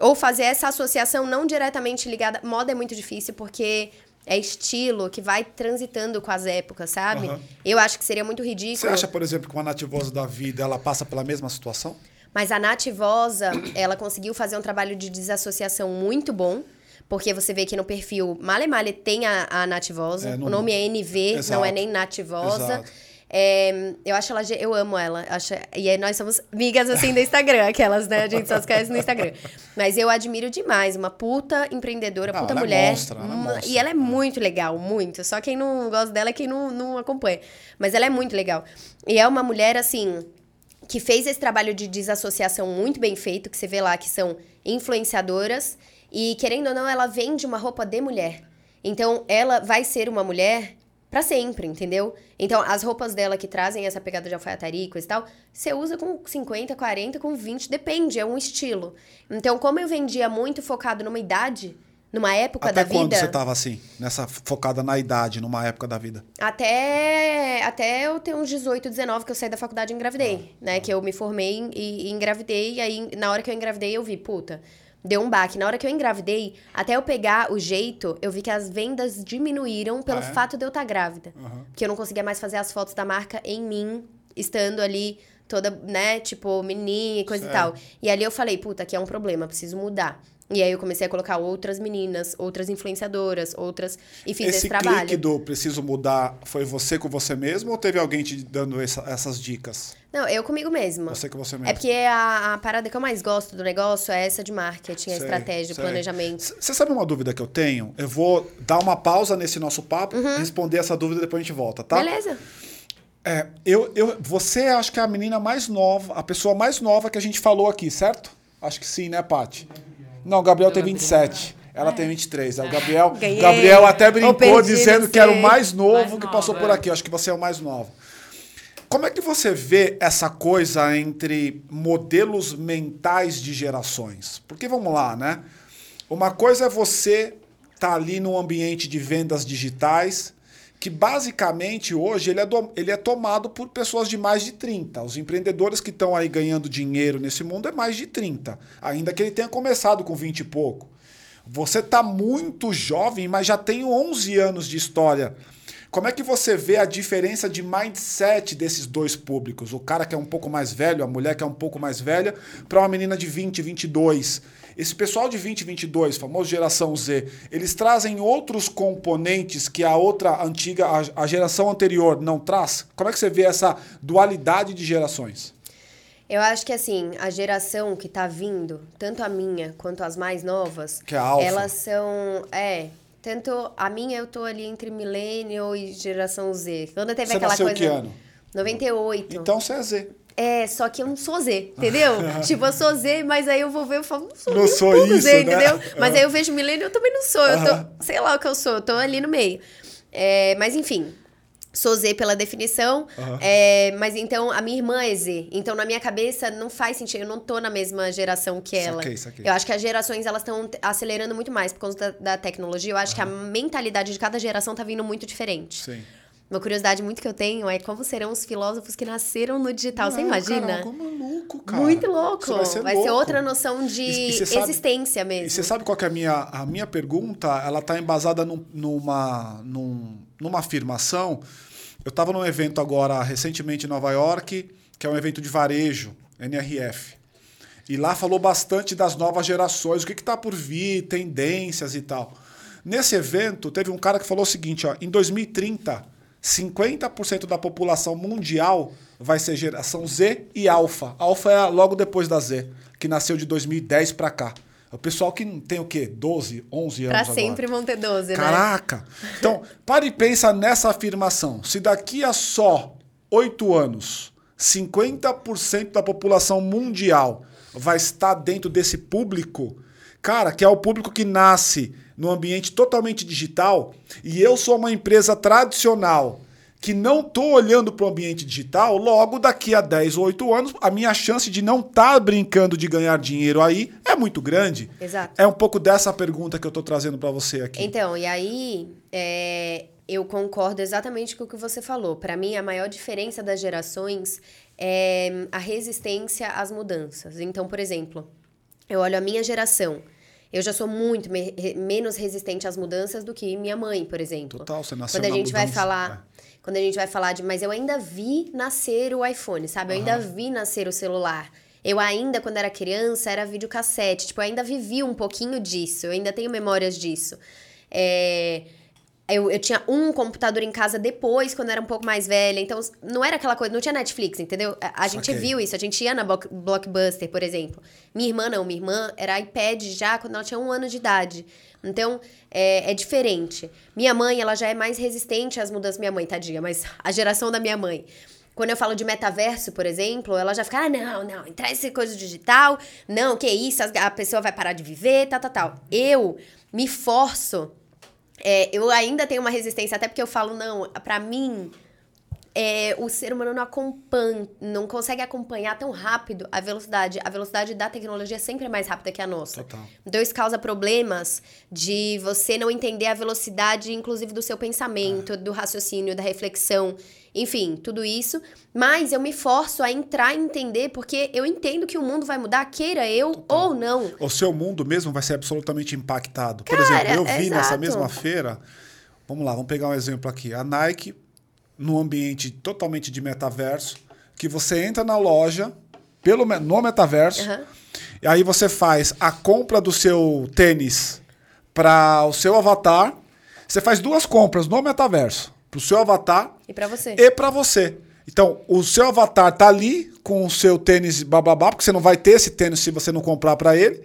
Ou fazer essa associação não diretamente ligada. Moda é muito difícil porque é estilo que vai transitando com as épocas, sabe? Uhum. Eu acho que seria muito ridículo. Você acha, por exemplo, que uma nativosa da vida ela passa pela mesma situação? Mas a Nativosa, ela conseguiu fazer um trabalho de desassociação muito bom. Porque você vê que no perfil Male Male tem a, a Nativosa. É, o nome é NV, Exato. não é nem Nativosa. É, eu acho ela. Eu amo ela. Acho, e aí nós somos amigas assim do Instagram, aquelas, né? A gente só se conhece no Instagram. Mas eu admiro demais. Uma puta empreendedora, não, puta ela é mulher. É monstra, ela é monstra. E ela é muito legal, muito. Só quem não gosta dela é quem não, não acompanha. Mas ela é muito legal. E é uma mulher, assim que fez esse trabalho de desassociação muito bem feito, que você vê lá que são influenciadoras, e querendo ou não, ela vende uma roupa de mulher. Então, ela vai ser uma mulher para sempre, entendeu? Então, as roupas dela que trazem essa pegada de alfaiataria e coisa e tal, você usa com 50, 40, com 20, depende, é um estilo. Então, como eu vendia muito focado numa idade, numa época até da vida. Até quando você estava assim, nessa focada na idade, numa época da vida? Até até eu ter uns 18, 19 que eu saí da faculdade e engravidei, ah, né? Ah. Que eu me formei e, e engravidei e aí na hora que eu engravidei eu vi, puta, deu um baque. Na hora que eu engravidei, até eu pegar o jeito, eu vi que as vendas diminuíram pelo Ah, é? fato de eu estar grávida. Aham. Que eu não conseguia mais fazer as fotos da marca em mim, estando ali toda, né, tipo, menininha e coisa Certo. e tal. E ali eu falei, puta, aqui é um problema, preciso mudar. E aí eu comecei a colocar outras meninas, outras influenciadoras, outras. E fiz esse, Esse trabalho. clique do preciso mudar foi você com você mesmo ou teve alguém te dando essa- essas dicas? Não, eu comigo mesma. Você com você mesmo. É porque a, a parada que eu mais gosto do negócio é essa de marketing, a Sei, estratégia, o sei. planejamento. C- Você sabe uma dúvida que eu tenho? Eu vou dar uma pausa nesse nosso papo, responder essa dúvida e depois a gente volta, tá? Uhum. Beleza? É, eu, eu, você acho que é a menina mais nova, a pessoa mais nova que a gente falou aqui, certo? Acho que sim, né, Paty? Não, o Gabriel tem 27. Ela tem 23. O Gabriel, Ganhei. Gabriel até brincou dizendo que era o mais novo Mais que nova, passou por é. aqui. Eu acho que você é o mais novo. Como é que você vê essa coisa entre modelos mentais de gerações? Porque vamos lá, né? Uma coisa é você estar ali num ambiente de vendas digitais, que basicamente hoje ele é, do- ele é tomado por pessoas de mais de 30. Os empreendedores que estão aí ganhando dinheiro nesse mundo é mais de 30. Ainda que ele tenha começado com 20 e pouco. Você está muito jovem, mas já tem 11 anos de história. Como é que você vê a diferença de mindset desses dois públicos? O cara que é um pouco mais velho, a mulher que é um pouco mais velha, para uma menina de 20, 22. Esse pessoal de 20, 22, famoso geração Z, eles trazem outros componentes que a outra antiga, a, a geração anterior não traz? Como é que você vê essa dualidade de gerações? Eu acho que assim, a geração que tá vindo, tanto a minha quanto as mais novas, Que é a elas são. É. Tanto a minha eu tô ali entre millennial e geração Z. Quando teve Você aquela coisa. que ano? 98. Então você é Z. É, só que eu não sou Z, entendeu? tipo, eu sou Z, mas aí eu vou ver e falo, não sou Não sou isso, Z, né? entendeu? Mas aí eu vejo milênio, eu também não sou. Eu tô, sei lá o que eu sou, eu tô ali no meio. É, mas enfim, sou Z pela definição. Aham. é, mas então a minha irmã é Z. Então na minha cabeça não faz sentido, eu não tô na mesma geração que ela. Saquei, saquei. Eu acho que as gerações elas estão acelerando muito mais por causa da, da tecnologia. Eu acho que a mentalidade de cada geração tá vindo muito diferente. Sim. Uma curiosidade muito que eu tenho é como serão os filósofos que nasceram no digital. Você Não, imagina? Caraca, maluco, cara. Muito louco. Vai ser, ser louco. outra noção de E- e você sabe- existência E mesmo. você sabe qual é a minha, a minha pergunta? Ela está embasada num- numa, num- numa afirmação. Eu estava num evento agora, recentemente em Nova York, que é um evento de varejo, NRF. E lá falou bastante das novas gerações, o que está por vir, tendências e tal. Nesse evento, teve um cara que falou o seguinte: ó, em 2030, 50% da população mundial vai ser geração Z e Alpha. Alpha é logo depois da Z, que nasceu de 2010 para cá. É o pessoal que tem o quê? 12, 11 anos Pra agora. sempre vão ter 12, né? Caraca! Então, pare e pensa nessa afirmação. Se daqui a só oito anos, 50% da população mundial vai estar dentro desse público, cara, que é o público que nasce no ambiente totalmente digital, e eu sou uma empresa tradicional que não estou olhando para o ambiente digital, logo daqui a 10 ou 8 anos, a minha chance de não estar brincando de ganhar dinheiro aí é muito grande. Exato. É um pouco dessa pergunta que eu tô trazendo para você aqui. Então, e aí, é, eu concordo exatamente com o que você falou. Pra mim, a maior diferença das gerações é a resistência às mudanças. Então, por exemplo, eu olho a minha geração. Eu já sou muito me- menos resistente às mudanças do que minha mãe, por exemplo. Total, você nasceu Quando a gente vai mudança, falar, quando a gente vai falar de, mas eu ainda vi nascer o iPhone, sabe? Eu ainda vi nascer o celular. Eu ainda, quando era criança, era videocassete. Tipo, eu ainda vivi um pouquinho disso. Eu ainda tenho memórias disso. É, Eu, eu tinha um computador em casa depois, quando eu era um pouco mais velha. Então, não era aquela coisa, não tinha Netflix, entendeu? A, a gente viu isso, a gente ia na Block- Blockbuster, por exemplo. Minha irmã não, minha irmã era iPad já quando ela tinha um ano de idade. Então, é, é diferente. Minha mãe, ela já é mais resistente às mudanças. Minha mãe, tadinha, mas a geração da minha mãe. Quando eu falo de metaverso, por exemplo, ela já fica, ah, não, não, entrar essa coisa digital, não, que isso, a pessoa vai parar de viver, tal, tal, tal. Eu me forço é, eu ainda tenho uma resistência, até porque eu falo, não, pra mim, é, o ser humano não acompanha, não consegue acompanhar tão rápido a velocidade. A velocidade da tecnologia sempre é mais rápida que a nossa. Total. Então isso causa problemas de você não entender a velocidade, inclusive, do seu pensamento, É. do raciocínio, da reflexão, enfim, tudo isso. Mas eu me forço a entrar e entender, porque eu entendo que o mundo vai mudar, queira eu ou não. O seu mundo mesmo vai ser absolutamente impactado. Por Cara, exemplo, eu vi nessa exato. mesma feira. Vamos lá, vamos pegar um exemplo aqui. A Nike, num ambiente totalmente de metaverso, que você entra na loja pelo, no metaverso, Aham. e aí você faz a compra do seu tênis para o seu avatar. Você faz duas compras no metaverso, para o seu avatar E pra você? e para você. Então, o seu avatar tá ali com o seu tênis bababá, porque você não vai ter esse tênis se você não comprar para ele.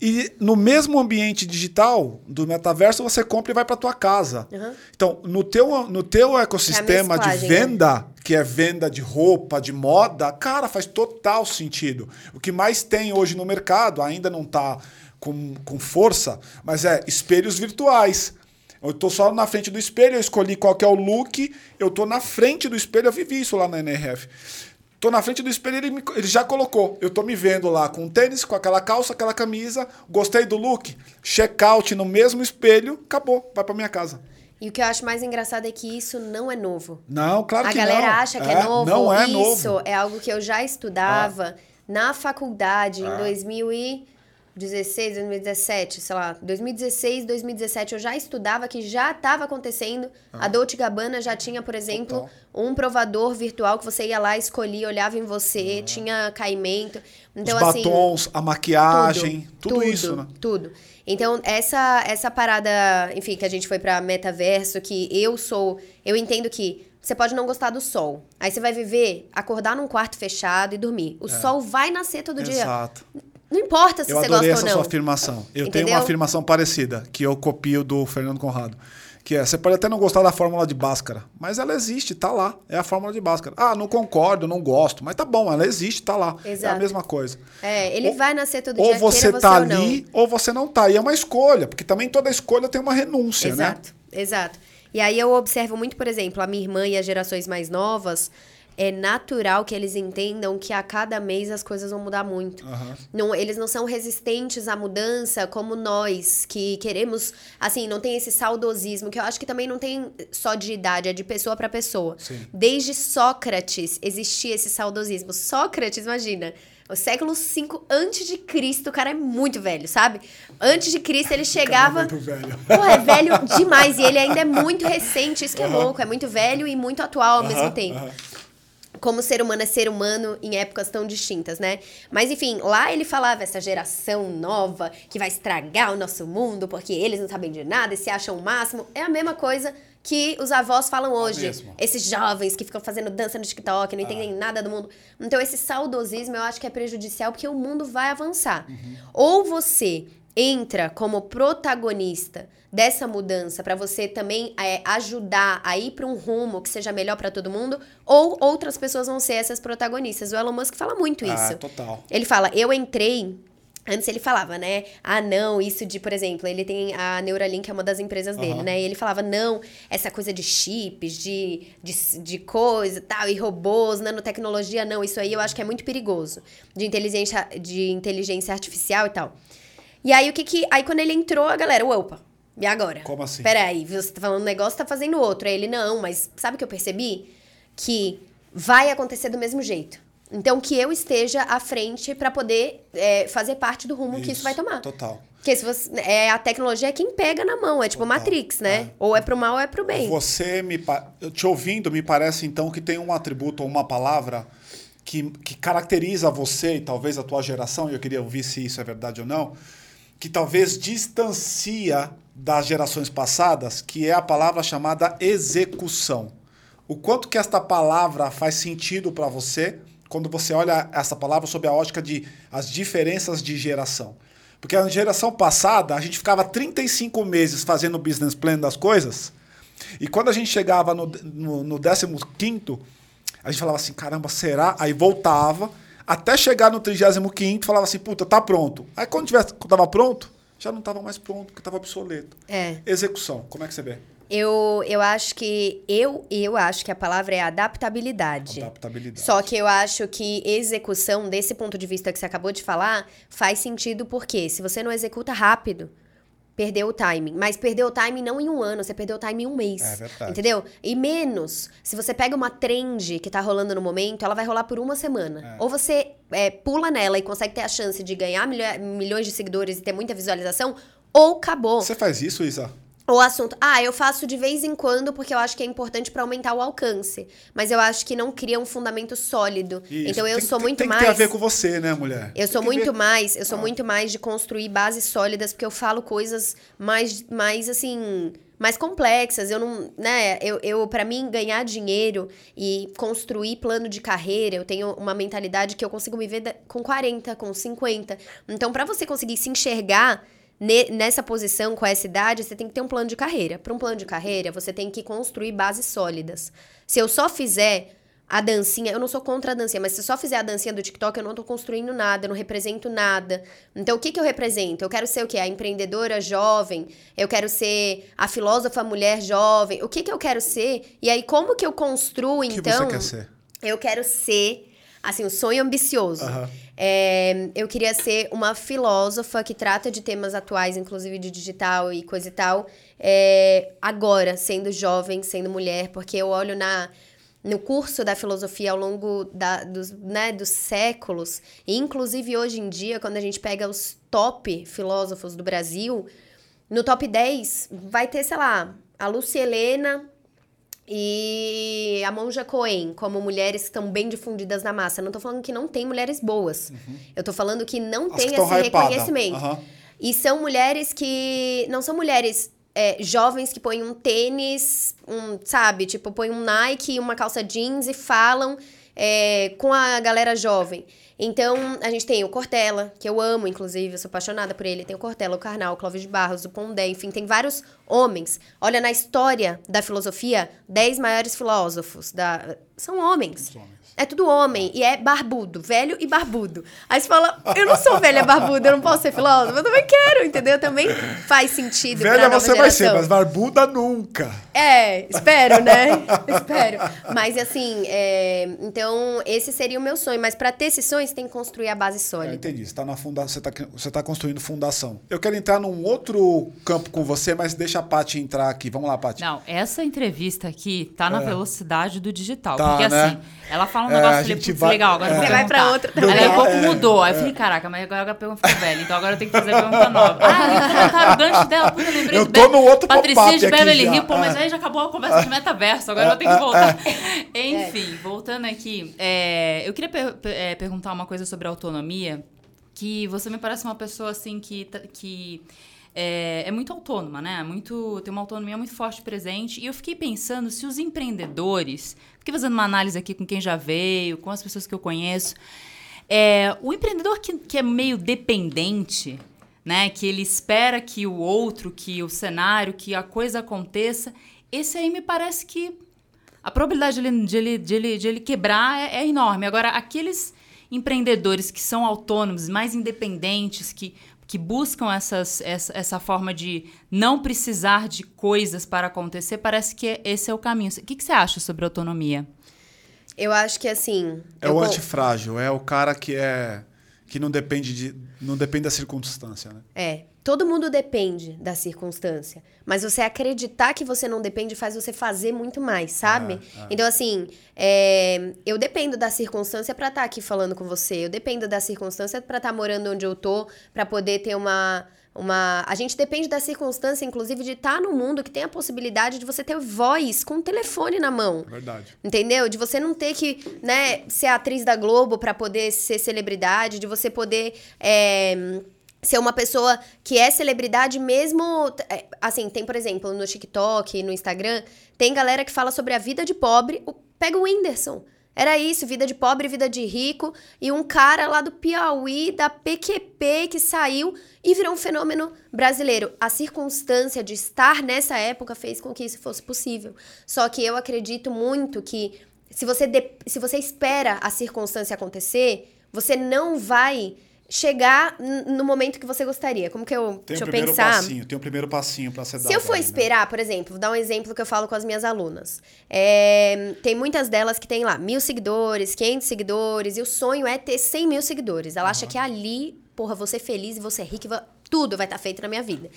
E no mesmo ambiente digital do metaverso, você compra e vai para tua casa. Uhum. Então, no teu, no teu ecossistema de mesclagem, né? venda, que é venda de roupa, de moda, cara, faz total sentido. O que mais tem hoje no mercado, ainda não tá com, com força, mas é espelhos virtuais. Eu tô só na frente do espelho, eu escolhi qual que é o look, eu tô na frente do espelho, eu vivi isso lá na NRF. Tô na frente do espelho, ele, me- ele já colocou. Eu tô me vendo lá com tênis, com aquela calça, aquela camisa, gostei do look, check-out no mesmo espelho, acabou, vai pra minha casa. E o que eu acho mais engraçado é que isso não é novo. Não, claro a que galera não. acha que é, novo. Não é Isso novo. é algo que eu já estudava na faculdade Ah. em 2016, 2017, sei lá, 2016, 2017 eu já estudava que já estava acontecendo. A Dolce Gabbana já tinha, por exemplo, Ah. Total. um provador virtual que você ia lá, escolhia, olhava em você, tinha caimento. Então Os assim, batons, a maquiagem, tudo, isso, né? Tudo. Então, essa, essa parada, enfim, que a gente foi pra metaverso, que eu sou. Eu entendo que você pode não gostar do sol. Aí você vai viver, acordar num quarto fechado e dormir. O sol vai nascer todo dia. É. Exato. Não importa se Eu você gosta essa ou não. sua afirmação. Eu tenho Entendeu? uma afirmação parecida, que eu copio do Fernando Conrado. Que é, você pode até não gostar da fórmula de Bhaskara, mas ela existe, tá lá. É a fórmula de Bhaskara. Ah, não concordo, não gosto, mas tá bom, ela existe, tá lá. É a Exato. mesma coisa. É, ele Ou- vai nascer todo Ou dia, você queira tá você ou não. ali, ou você não tá. E é uma escolha, porque também toda escolha tem uma renúncia, né? Exato, exato. E aí eu observo muito, por exemplo, a minha irmã e as gerações mais novas, é natural que eles entendam que a cada mês as coisas vão mudar muito. Aham. Não, eles não são resistentes à mudança como nós, que queremos, assim, não tem esse saudosismo, que eu acho que também não tem só de idade, é de pessoa para pessoa. Sim. Desde Sócrates existia esse saudosismo. Sócrates, imagina, o século V antes de Cristo, o cara é muito velho, sabe? Antes de Cristo ele chegava muito velho. Pô, é velho demais. E ele ainda é muito recente, isso que é louco. É muito velho e muito atual ao mesmo Aham, tempo. Como ser humano é ser humano em épocas tão distintas, né? Mas enfim, lá ele falava essa geração nova que vai estragar o nosso mundo porque eles não sabem de nada e se acham o máximo. É a mesma coisa que os avós falam hoje. mesmo. Esses jovens que ficam fazendo dança no TikTok, não entendem nada do mundo. Então, esse saudosismo eu acho que é prejudicial porque o mundo vai avançar. Ou você entra como protagonista dessa mudança para você também é, ajudar a ir para um rumo que seja melhor para todo mundo, ou outras pessoas vão ser essas protagonistas. O Elon Musk fala muito Ah, isso. total. Ele fala, eu entrei. Antes ele falava, né? Ah, não, isso de, por exemplo, ele tem a Neuralink, é uma das empresas dele, Aham. né? E ele falava, não, essa coisa de chips, de, de, de coisa tal, e robôs, nanotecnologia, não, isso aí eu acho que é muito perigoso. De inteligência, de inteligência artificial e tal. E aí, o que que. Aí, quando ele entrou, a galera, opa, e agora? Como assim? Peraí, você tá falando um negócio, tá fazendo outro. Aí ele, não, mas sabe o que eu percebi? Que vai acontecer do mesmo jeito. Então, que eu esteja à frente pra poder é, fazer parte do rumo que isso vai tomar. Total. Porque se você, é, a tecnologia é quem pega na mão, é tipo Total. Matrix, né? É. Ou é pro mal ou é pro bem. Você me. Te ouvindo, me parece então que tem um atributo ou uma palavra que, que caracteriza você e talvez a tua geração, e eu queria ouvir se isso é verdade ou não, que talvez distancia das gerações passadas, que é a palavra chamada execução. O quanto que esta palavra faz sentido para você quando você olha essa palavra sob a ótica de as diferenças de geração. Porque na geração passada, a gente ficava 35 meses fazendo o business plan das coisas, e quando a gente chegava no, no, no 15, a gente falava assim: caramba, será? Aí voltava, até chegar no 35, falava assim: puta, tá pronto. Aí quando tivesse, quando tava pronto, já não estava mais pronto, porque estava obsoleto. É. Execução, como é que você vê? Eu, eu acho que eu eu acho que a palavra é adaptabilidade. Adaptabilidade. Só que eu acho que execução desse ponto de vista que você acabou de falar faz sentido porque se você não executa rápido, perdeu o timing. Mas perdeu o timing não em um ano, você perdeu o timing em um mês. É verdade. Entendeu? E menos, se você pega uma trend que tá rolando no momento, ela vai rolar por uma semana. É. Ou você é, pula nela e consegue ter a chance de ganhar milho- milhões de seguidores e ter muita visualização, ou acabou. Você faz isso, Isa? O assunto, ah, eu faço de vez em quando porque eu acho que é importante pra aumentar o alcance. Mas eu acho que não cria um fundamento sólido. Isso. Então eu Tem- sou tem- muito tem mais. que ter a ver com você, né, mulher? Eu sou Tem muito ver- mais, eu sou Ah. muito mais de construir bases sólidas, porque eu falo coisas mais, mais assim, mais complexas. Eu não, né, eu, eu para mim ganhar dinheiro e construir plano de carreira, eu tenho uma mentalidade que eu consigo me ver com 40, com 50. Então, pra você conseguir se enxergar nessa posição com essa idade, você tem que ter um plano de carreira. Para um plano de carreira, você tem que construir bases sólidas. Se eu só fizer a dancinha, eu não sou contra a dancinha, mas se eu só fizer a dancinha do TikTok, eu não tô construindo nada, eu não represento nada. Então, o que que eu represento? Eu quero ser o quê? A empreendedora jovem, eu quero ser a filósofa mulher jovem. O que que eu quero ser? E aí, como que eu construo, O que então? você quer ser? Eu quero ser, assim, um sonho ambicioso. Aham. É, eu queria ser uma filósofa que trata de temas atuais, inclusive de digital e coisa e tal, é, agora, sendo jovem, sendo mulher, porque eu olho na no curso da filosofia ao longo da, dos, né, dos séculos, e inclusive hoje em dia, quando a gente pega os top filósofos do Brasil, no top 10 vai ter, sei lá, a Lucia Helena, e a Monja Coen, como mulheres que estão bem difundidas na massa. Não tô falando que não tem mulheres boas. Eu tô falando que não Uhum. As tem que esse reconhecimento. Aham. E são mulheres que. Não são mulheres é, jovens que põem um tênis, um, sabe? Tipo, põem um Nike uma calça jeans e falam é, com a galera jovem. Então, a gente tem o Cortella, que eu amo, inclusive, eu sou apaixonada por ele. Tem o Cortella, o Karnal, o Clóvis de Barros, o Pondé, enfim, tem vários homens. Olha, na história da filosofia, 10 maiores filósofos da... são homens. Os homens. É tudo homem e é barbudo, velho e barbudo. Aí você fala, eu não sou velha barbuda, eu não posso ser filósofo. Eu também quero, entendeu? Também faz sentido Velha você vai ser, geração. mas barbuda nunca. É, espero, né? espero. Mas assim, é, então esse seria o meu sonho. Mas pra ter esse sonho, você tem que construir a base É, sólida. entendi. Você tá na funda... você, tá... você tá construindo fundação. Eu quero entrar num outro campo com você, mas deixa a Paty entrar aqui. Vamos lá, Paty. Não, essa entrevista aqui tá na velocidade do digital. Tá, porque né? assim, ela fala um É, negócio, a eu falei, gente vai- legal, agora é. eu Você vai pra perguntar. outra Aí também. a pouco É, mudou. Aí eu falei, caraca, mas agora a pergunta ficou velha, então agora eu tenho que fazer a pergunta nova. Ah, levantaram o gancho dela, puta, lembrei Eu do tô no outro Patricinha de Beverly. Hills, pô, mas Ah. aí já acabou a conversa de metaverso, agora eu ter que voltar. Enfim, voltando aqui, é, eu queria per- per- é, perguntar uma coisa sobre autonomia, que você me parece uma pessoa assim que, tá- que é, é muito autônoma, né? Muito, tem uma autonomia muito forte presente. E eu fiquei pensando se os empreendedores, fiquei fazendo uma análise aqui com quem já veio, com as pessoas que eu conheço. É, o empreendedor que, que é meio dependente, né? Que ele espera que o outro, que o cenário, que a coisa aconteça, esse aí me parece que a probabilidade de ele, de ele, de ele, de ele quebrar é, é enorme. Agora, aqueles empreendedores que são autônomos, mais independentes, que, que buscam essas, essa, essa forma de não precisar de coisas para acontecer, parece que esse é o caminho. O que, que você acha sobre autonomia? Eu acho que assim. É o antifrágil, é o cara que é que não depende de não depende da circunstância, né? É. Todo mundo depende da circunstância. Mas você acreditar que você não depende faz você fazer muito mais, sabe? É, Então, assim, é, eu dependo da circunstância pra estar aqui falando com você. Eu dependo da circunstância pra estar morando onde eu tô, pra poder ter uma. Uma... A gente depende da circunstância, inclusive, de estar no mundo que tem a possibilidade de você ter voz com o telefone na mão. Verdade. Entendeu? De você não ter que, né, ser atriz da Globo pra poder ser celebridade, de você poder é, ser uma pessoa que é celebridade mesmo. é, Assim, tem, por exemplo, no TikTok, no Instagram, tem galera que fala sobre a vida de pobre. O- Pega o Whindersson. Era isso, vida de pobre, vida de rico. E um cara lá do Piauí, da PQP, que saiu e virou um fenômeno brasileiro. A circunstância de estar nessa época fez com que isso fosse possível. Só que eu acredito muito que se você, de- se você espera a circunstância acontecer, você não vai chegar no momento que você gostaria. Como que eu. Tem deixa um eu primeiro pensar. passinho, tem um primeiro passinho para ser dado. Se eu for aí, né? esperar, por exemplo, vou dar um exemplo que eu falo com as minhas alunas. É, tem muitas delas que tem lá mil seguidores, 500 seguidores, e o sonho é ter 100 mil seguidores. Ela acha que ali, porra, ser feliz e vou ser rica, tudo vai estar feito na minha vida.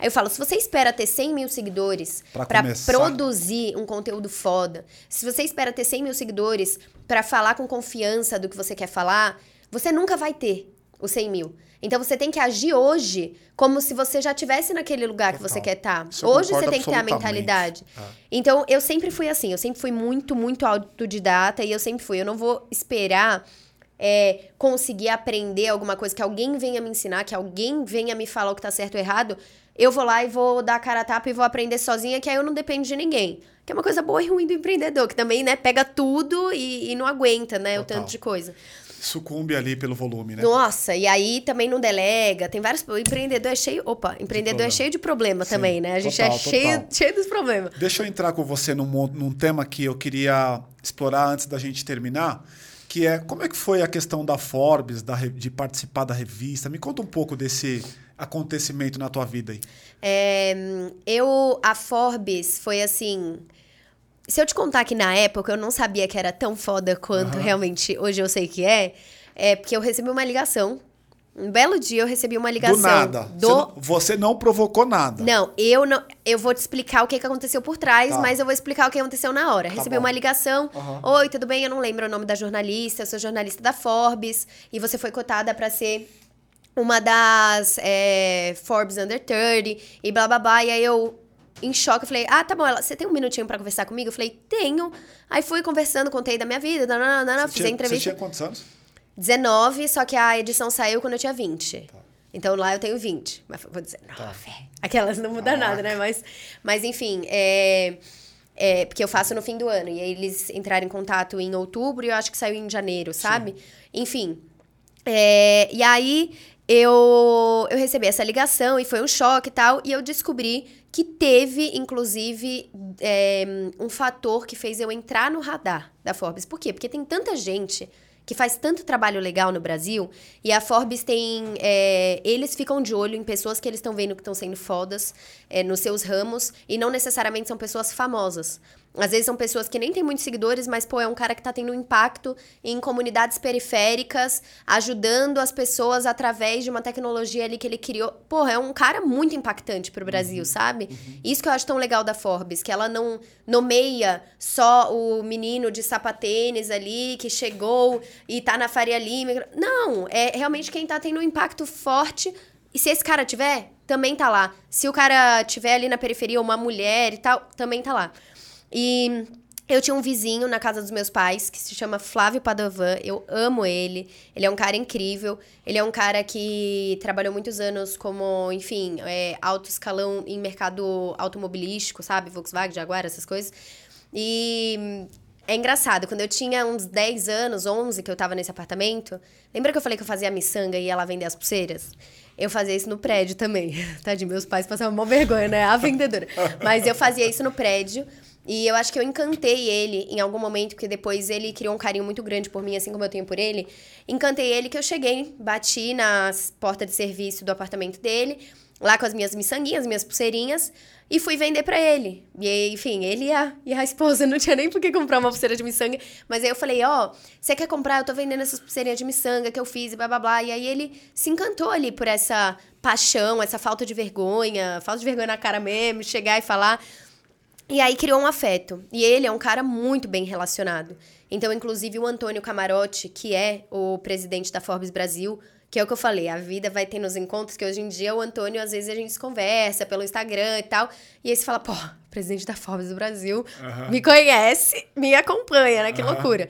Aí eu falo, se você espera ter 100 mil seguidores começar. produzir um conteúdo foda, se você espera ter 100 mil seguidores pra falar com confiança do que você quer falar, você nunca vai ter os 100 mil. Então você tem que agir hoje como se você já estivesse naquele lugar que você Total. quer estar. Eu Hoje você tem que ter a mentalidade. É. Então eu sempre fui assim, eu sempre fui muito, muito autodidata e eu sempre fui. Eu não vou esperar é, conseguir aprender alguma coisa, que alguém venha me ensinar, que alguém venha me falar o que tá certo ou errado. Eu vou lá e vou dar a cara a tapa e vou aprender sozinha, que aí eu não dependo de ninguém. Que é uma coisa boa e ruim do empreendedor, que também, né, pega tudo e, e não aguenta, né, o Total. tanto de coisa. Sucumbe ali pelo volume, né? Nossa, e aí também não delega. Tem vários. O empreendedor é cheio. Opa, empreendedor é cheio de problema Sim, também, né? A gente total, é cheio, total. cheio dos problemas. Deixa eu entrar com você num, num tema que eu queria explorar antes da gente terminar, que é como é que foi a questão da Forbes, da de participar da revista. Me conta um pouco desse acontecimento na tua vida aí. É, eu, a Forbes foi assim. Se eu te contar que na época eu não sabia que era tão foda quanto Aham. realmente hoje eu sei que é, é porque eu recebi uma ligação. Um belo dia eu recebi uma ligação. Do nada. Do... Você, não, você não provocou nada. Não, eu não. Eu vou te explicar o que, que aconteceu por trás, Tá. mas eu vou explicar o que aconteceu na hora. Tá Recebi bom. uma ligação. Aham. Oi, tudo bem? Eu não lembro o nome da jornalista. Eu sou jornalista da Forbes. E você foi cotada pra ser uma das é, Forbes Under 30 e blá blá blá. E aí eu, em choque, eu falei: Ah, tá bom, ela, você tem um minutinho pra conversar comigo? Eu falei: Tenho. Aí fui conversando, contei da minha vida, nananana, Você fiz a você entrevista. tinha quantos anos? 19, só que a edição saiu quando eu tinha 20. Tá. Então lá eu tenho 20. Mas vou dizer, 19. Aquelas não muda nada, né? Mas, mas enfim, é, é. Porque eu faço no fim do ano. E aí eles entraram em contato em outubro e eu acho que saiu em janeiro, sabe? Enfim. é, e aí eu, eu recebi essa ligação e foi um choque e tal. E eu descobri que teve, inclusive, é, um fator que fez eu entrar no radar da Forbes. Por quê? Porque tem tanta gente que faz tanto trabalho legal no Brasil e a Forbes tem. é, eles ficam de olho em pessoas que eles estão vendo que estão sendo fodas é, nos seus ramos e não necessariamente são pessoas famosas. Às vezes são pessoas que nem têm muitos seguidores, mas, pô, é um cara que tá tendo um impacto em comunidades periféricas, ajudando as pessoas através de uma tecnologia ali que ele criou. Porra, é um cara muito impactante pro Brasil, sabe? Isso que eu acho tão legal da Forbes, que ela não nomeia só o menino de sapatênis ali que chegou e tá na Faria Lima. Não, é realmente quem tá tendo um impacto forte. E se esse cara tiver, também tá lá. Se o cara tiver ali na periferia, uma mulher e tal, também tá lá. E eu tinha um vizinho na casa dos meus pais que se chama Flávio Padovan. Eu amo ele. Ele é um cara incrível. Ele é um cara que trabalhou muitos anos como, enfim, é, alto escalão em mercado automobilístico, sabe? Volkswagen, Jaguar, essas coisas. E é engraçado, quando eu tinha uns 10 anos, 11, que eu tava nesse apartamento, lembra que eu falei que eu fazia miçanga e ia lá vender as pulseiras? Eu fazia isso no prédio também. Tadinho, meus pais passavam uma vergonha, né? A vendedora. Mas eu fazia isso no prédio. E eu acho que eu encantei ele em algum momento, porque depois ele criou um carinho muito grande por mim, assim como eu tenho por ele. Encantei ele que eu cheguei, bati na porta de serviço do apartamento dele, lá com as minhas miçanguinhas, minhas pulseirinhas, e fui vender pra ele. E enfim, ele e a, e a esposa não tinha nem por que comprar uma pulseira de miçanga. Mas aí eu falei, ó, você quer comprar? Eu tô vendendo essas pulseirinhas de miçanga que eu fiz e blá blá blá. E aí ele se encantou ali por essa paixão, essa falta de vergonha, falta de vergonha na cara mesmo, chegar e falar. E aí criou um afeto. E ele é um cara muito bem relacionado. Então, inclusive, o Antônio Camarote, que é o presidente da Forbes Brasil, que é o que eu falei, a vida vai ter nos encontros, que hoje em dia o Antônio, às vezes, a gente se conversa pelo Instagram e tal. E aí você fala, pô, presidente da Forbes do Brasil, Aham. me conhece, me acompanha, né? Que Aham. loucura.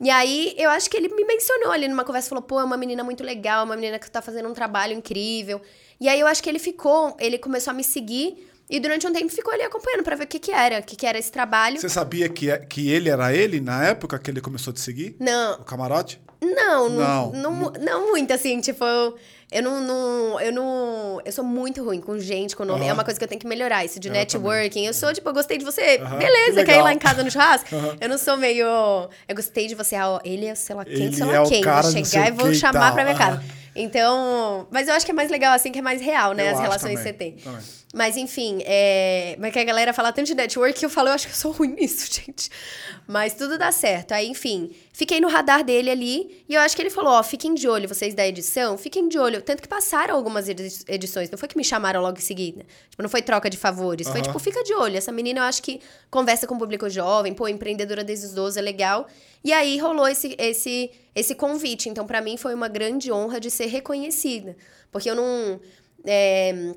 E aí, eu acho que ele me mencionou ali numa conversa, falou, pô, é uma menina muito legal, uma menina que tá fazendo um trabalho incrível. E aí, eu acho que ele ficou, ele começou a me seguir, e durante um tempo ficou ali acompanhando pra ver o que que era, o que que era esse trabalho. Você sabia que, é- que ele era ele na época que ele começou a te seguir? Não, O camarote? Não, Não. não, não, não muito, assim, tipo, eu, eu não, não- Eu não. Eu sou muito ruim com gente, com nome. É Aham. uma coisa que eu tenho que melhorar, isso de Eu networking. Eu sou, tipo, eu gostei de você. Aham, Beleza, que quer ir lá em casa no churrasco? Aham. Eu não sou meio. Eu gostei de você, ah, ó, ele é sei lá quem, Ele sei é lá o quem. Vou chegar e vou chamar tal. pra minha casa. Então, mas eu acho que é mais legal assim, que é mais real, né? Eu as relações também, que você tem. também. Mas enfim, é... mas que a galera fala tanto de network que eu falo, eu acho que eu sou ruim nisso, gente. Mas tudo dá certo. Aí, enfim, fiquei no radar dele ali e eu acho que ele falou, ó, fiquem de olho, vocês da edição, fiquem de olho. Tanto que passaram algumas edi- edições, não foi que me chamaram logo em seguida. Tipo, não foi troca de favores, foi Aham. tipo, fica de olho. Essa menina eu acho que conversa com o público jovem, pô, empreendedora desde os 12, é legal. E aí rolou esse, esse, esse convite. Então, pra mim, foi uma grande honra de ser reconhecida. Porque eu não. É...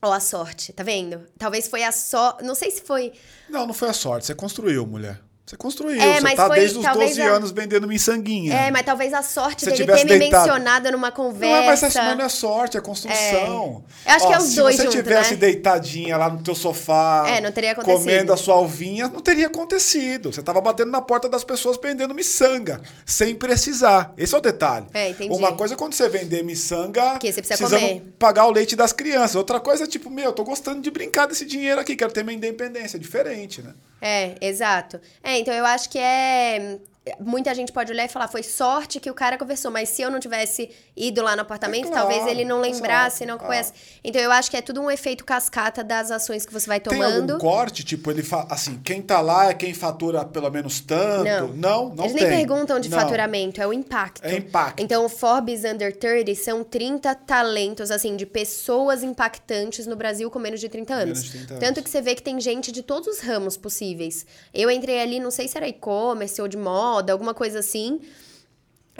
Ó, a sorte, tá vendo? Talvez foi a só. Não sei se foi. Não, não foi a sorte. Você construiu, mulher. Você construiu. É, você tá foi desde os talvez 12 a- anos vendendo miçanguinha. É, mas talvez a sorte Se dele ter me deitado- mencionado numa Não, conversa. é, mas essa não é sorte, é construção. Eu acho que é os se dois você junto, tivesse né? deitadinha lá no teu sofá, É, não teria acontecido. comendo a sua alvinha, não teria acontecido. Você tava batendo na porta das pessoas vendendo miçanga, sem precisar. Esse é o detalhe. É, entendi. Uma coisa é quando você vender miçanga, Porque você precisa precisando comer. pagar o leite das crianças. Outra coisa é tipo, meu, eu tô gostando de brincar desse dinheiro aqui, quero ter minha independência. É diferente, né? É, exato. É, então eu acho que é. Muita gente pode olhar e falar, foi sorte que o cara conversou, mas se eu não tivesse ido lá no apartamento, É claro, talvez ele não lembrasse, não é. conhece. Então eu acho que é tudo um efeito cascata das ações que você vai Tem tomando. algum corte? Tipo, ele fa... assim, quem tá lá é quem fatura pelo menos tanto? Não. Não, não Eles tem. nem perguntam de Não. faturamento, é o impacto. É impacto. Então, o Forbes Under 30 são 30 talentos, assim, de pessoas impactantes no Brasil com menos de 30 anos. Menos de 30 anos. Tanto que você vê que tem gente de todos os ramos possíveis. Eu entrei ali, não sei se era e-commerce ou de moda, alguma coisa assim.